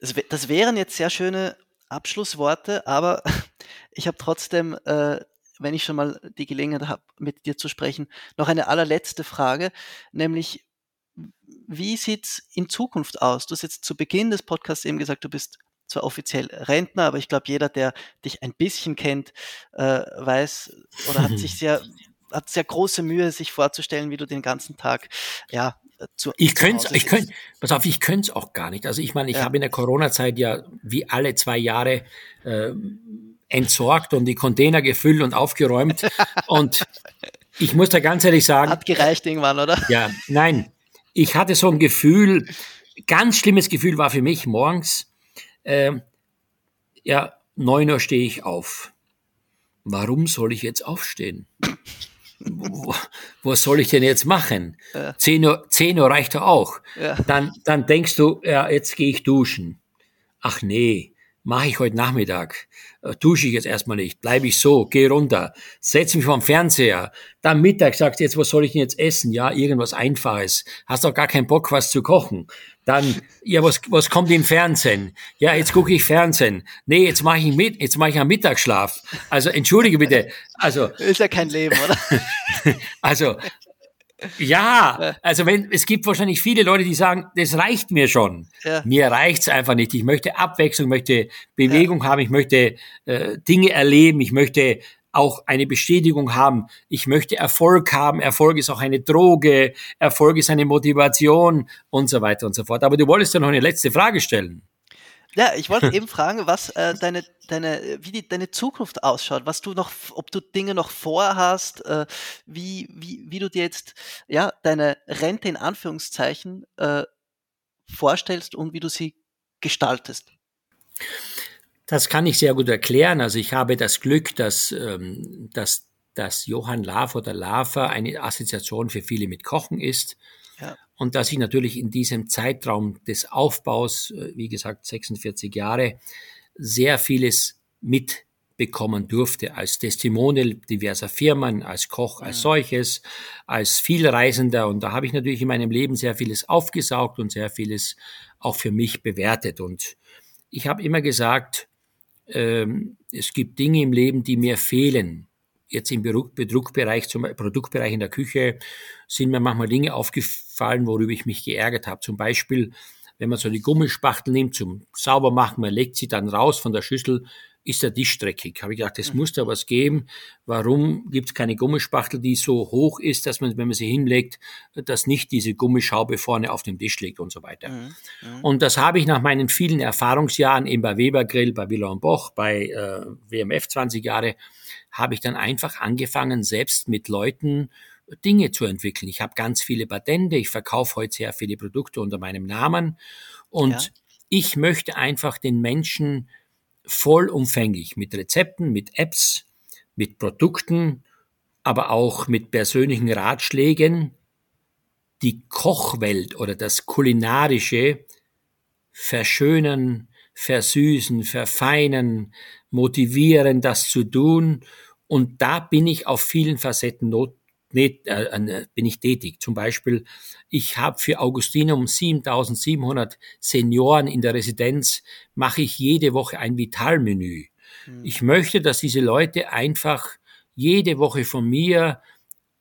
Das, das, wären jetzt sehr schöne Abschlussworte, aber [LAUGHS] ich habe trotzdem, äh, wenn ich schon mal die Gelegenheit habe, mit dir zu sprechen, noch eine allerletzte Frage, nämlich wie sieht es in Zukunft aus? Du hast jetzt zu Beginn des Podcasts eben gesagt, du bist zwar offiziell Rentner, aber ich glaube, jeder, der dich ein bisschen kennt, äh, weiß oder hat sich [LAUGHS] sehr, hat sehr große Mühe, sich vorzustellen, wie du den ganzen Tag, ja, zu, ich könnte ich könnte pass auf ich könnte es auch gar nicht also ich meine ich ja. habe in der Corona Zeit ja wie alle zwei Jahre äh, entsorgt und die Container gefüllt und aufgeräumt [LAUGHS] und ich muss da ganz ehrlich sagen. Hat gereicht irgendwann, oder? Ja, nein. Ich hatte so ein Gefühl, ganz schlimmes Gefühl war für mich morgens, äh, ja, neun Uhr stehe ich auf. Warum soll ich jetzt aufstehen? was soll ich denn jetzt machen? Ja. 10, Uhr, 10 Uhr reicht doch auch. Ja. Dann, dann denkst du, ja, jetzt gehe ich duschen. Ach nee, mache ich heute Nachmittag. Äh, dusche ich jetzt erstmal nicht, bleibe ich so, gehe runter, setze mich vom Fernseher. Dann Mittag sagst du jetzt, was soll ich denn jetzt essen? Ja, irgendwas Einfaches. Hast doch gar keinen Bock, was zu kochen. Dann, ja, was, was kommt im Fernsehen? Ja, jetzt gucke ich Fernsehen. Nee, jetzt mache ich mit, jetzt mache ich einen Mittagsschlaf. Also entschuldige bitte. Also ist ja kein Leben, oder? [LAUGHS] also ja, also wenn es gibt wahrscheinlich viele Leute, die sagen, das reicht mir schon. Ja. Mir reicht's einfach nicht. Ich möchte Abwechslung, möchte Bewegung ja. haben, ich möchte äh, Dinge erleben, ich möchte auch eine Bestätigung haben. Ich möchte Erfolg haben. Erfolg ist auch eine Droge. Erfolg ist eine Motivation und so weiter und so fort. Aber du wolltest ja noch eine letzte Frage stellen. Ja, ich wollte [LAUGHS] eben fragen, was äh, deine, deine, wie die, deine Zukunft ausschaut, was du noch, ob du Dinge noch vorhast, äh, wie, wie, wie du dir jetzt ja deine Rente in Anführungszeichen äh, vorstellst und wie du sie gestaltest. Das kann ich sehr gut erklären. Also ich habe das Glück, dass, ähm, dass, dass Johann Laff oder Lafer eine Assoziation für viele mit Kochen ist. Ja. Und dass ich natürlich in diesem Zeitraum des Aufbaus, äh, wie gesagt 46 Jahre, sehr vieles mitbekommen durfte als Testimonial diverser Firmen, als Koch als solches, als Vielreisender. Und da habe ich natürlich in meinem Leben sehr vieles aufgesaugt und sehr vieles auch für mich bewertet. Und ich habe immer gesagt, ähm, es gibt Dinge im Leben, die mir fehlen. Jetzt im Bedruckbereich, zum Produktbereich in der Küche sind mir manchmal Dinge aufgefallen, worüber ich mich geärgert habe. Zum Beispiel, wenn man so die Gummispachtel nimmt zum Saubermachen, man legt sie dann raus von der Schüssel, ist der Tisch dreckig. Habe ich gedacht, es mhm. muss da was geben. Warum gibt es keine Gummispachtel, die so hoch ist, dass man, wenn man sie hinlegt, dass nicht diese Gummischaube vorne auf dem Tisch liegt und so weiter. Mhm. Mhm. Und das habe ich nach meinen vielen Erfahrungsjahren eben bei Weber Grill, bei Villa und Boch, bei äh, WMF 20 Jahre, habe ich dann einfach angefangen, selbst mit Leuten Dinge zu entwickeln. Ich habe ganz viele Patente, ich verkaufe heute sehr viele Produkte unter meinem Namen und ja. ich möchte einfach den Menschen vollumfänglich mit Rezepten, mit Apps, mit Produkten, aber auch mit persönlichen Ratschlägen die Kochwelt oder das Kulinarische verschönern, versüßen, verfeinern, motivieren, das zu tun. Und da bin ich auf vielen Facetten not, äh, bin ich tätig. Zum Beispiel, ich habe für Augustinum 7700 Senioren in der Residenz, mache ich jede Woche ein Vitalmenü. Mhm. Ich möchte, dass diese Leute einfach jede Woche von mir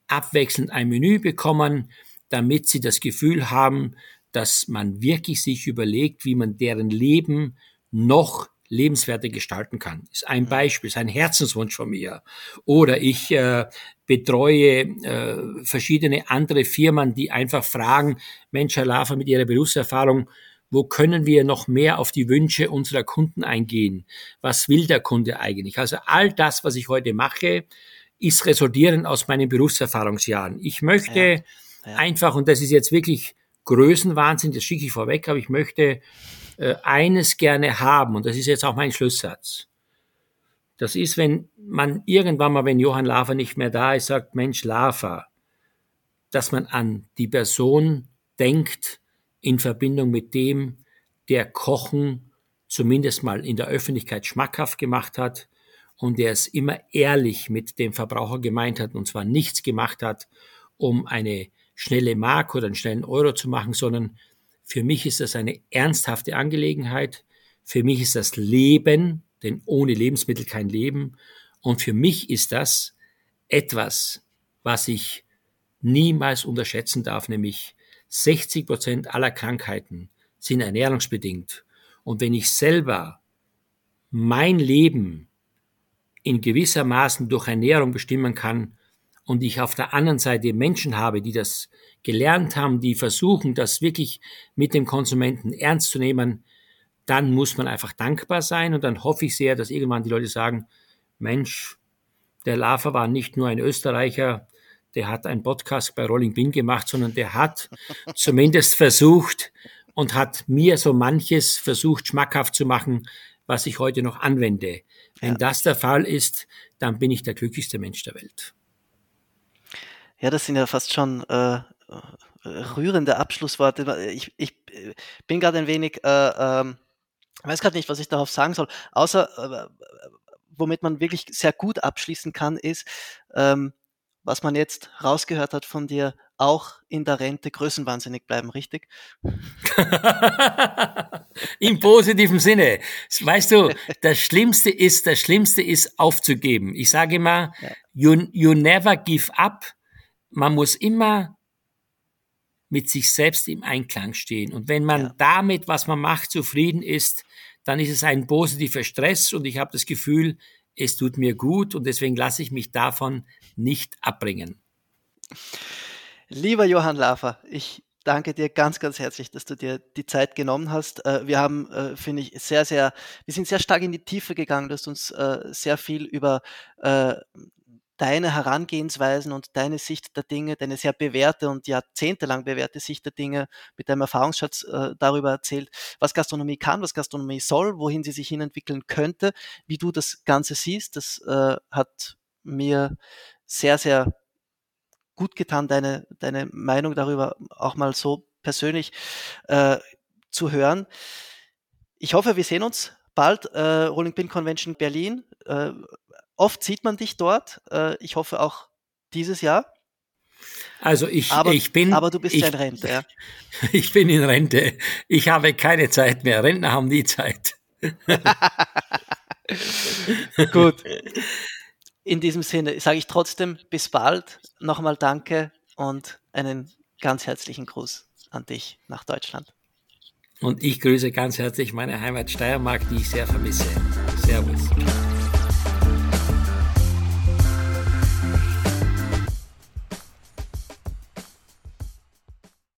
abwechselnd ein Menü bekommen, damit sie das Gefühl haben, dass man wirklich sich überlegt, wie man deren Leben noch lebenswerter gestalten kann. Ist ein Beispiel, ist ein Herzenswunsch von mir. Oder ich äh, betreue äh, verschiedene andere Firmen, die einfach fragen, Mensch, Herr Lafer, mit Ihrer Berufserfahrung, wo können wir noch mehr auf die Wünsche unserer Kunden eingehen? Was will der Kunde eigentlich? Also all das, was ich heute mache, ist resultierend aus meinen Berufserfahrungsjahren. Ich möchte ja, ja. einfach, und das ist jetzt wirklich Größenwahnsinn, das schicke ich vorweg, aber ich möchte äh, eines gerne haben, und das ist jetzt auch mein Schlusssatz. Das ist, wenn man irgendwann mal, wenn Johann Lafer nicht mehr da ist, sagt, Mensch, Lafer, dass man an die Person denkt in Verbindung mit dem, der Kochen zumindest mal in der Öffentlichkeit schmackhaft gemacht hat und der es immer ehrlich mit dem Verbraucher gemeint hat und zwar nichts gemacht hat, um eine schnelle Mark oder einen schnellen Euro zu machen, sondern für mich ist das eine ernsthafte Angelegenheit. Für mich ist das Leben, denn ohne Lebensmittel kein Leben. Und für mich ist das etwas, was ich niemals unterschätzen darf, nämlich 60 Prozent aller Krankheiten sind ernährungsbedingt. Und wenn ich selber mein Leben in gewisser Maßen durch Ernährung bestimmen kann und ich auf der anderen Seite Menschen habe, die das gelernt haben, die versuchen, das wirklich mit dem Konsumenten ernst zu nehmen, dann muss man einfach dankbar sein und dann hoffe ich sehr, dass irgendwann die Leute sagen, Mensch, der Lava war nicht nur ein Österreicher, der hat einen Podcast bei Rolling Pin gemacht, sondern der hat [LAUGHS] zumindest versucht und hat mir so manches versucht schmackhaft zu machen, was ich heute noch anwende. Wenn ja. das der Fall ist, dann bin ich der glücklichste Mensch der Welt. Ja, das sind ja fast schon äh, rührende Abschlussworte. Ich, ich bin gerade ein wenig, äh, ähm, weiß gerade nicht, was ich darauf sagen soll, außer äh, womit man wirklich sehr gut abschließen kann, ist, ähm, was man jetzt rausgehört hat von dir, auch in der Rente größenwahnsinnig bleiben, richtig? [LAUGHS] Im positiven Sinne. Weißt du, das Schlimmste ist, das Schlimmste ist aufzugeben. Ich sage immer, you, you never give up. Man muss immer mit sich selbst im Einklang stehen. Und wenn man ja. damit, was man macht, zufrieden ist, dann ist es ein positiver Stress und ich habe das Gefühl, es tut mir gut und deswegen lasse ich mich davon nicht abbringen. Lieber Johann Lafer, ich danke dir ganz, ganz herzlich, dass du dir die Zeit genommen hast. Äh, wir haben, äh, finde ich, sehr, sehr, wir sind sehr stark in die Tiefe gegangen. Du hast uns äh, sehr viel über deine Herangehensweisen und deine Sicht der Dinge, deine sehr bewährte und jahrzehntelang bewährte Sicht der Dinge mit deinem Erfahrungsschatz äh, darüber erzählt, was Gastronomie kann, was Gastronomie soll, wohin sie sich hinentwickeln könnte, wie du das Ganze siehst. Das äh, hat mir sehr, sehr gut getan, deine, deine Meinung darüber auch mal so persönlich äh, zu hören. Ich hoffe, wir sehen uns bald. Äh, Rolling Pin Convention Berlin. Oft sieht man dich dort. Äh, ich hoffe auch dieses Jahr. Also ich, aber, ich bin. Aber du bist ich, ja in Rente, ja. [LAUGHS] Ich bin in Rente. Ich habe keine Zeit mehr. Rentner haben nie Zeit. [LAUGHS] Gut. In diesem Sinne sage ich trotzdem bis bald. Nochmal danke und einen ganz herzlichen Gruß an dich nach Deutschland. Und ich grüße ganz herzlich meine Heimat Steiermark, die ich sehr vermisse. Servus.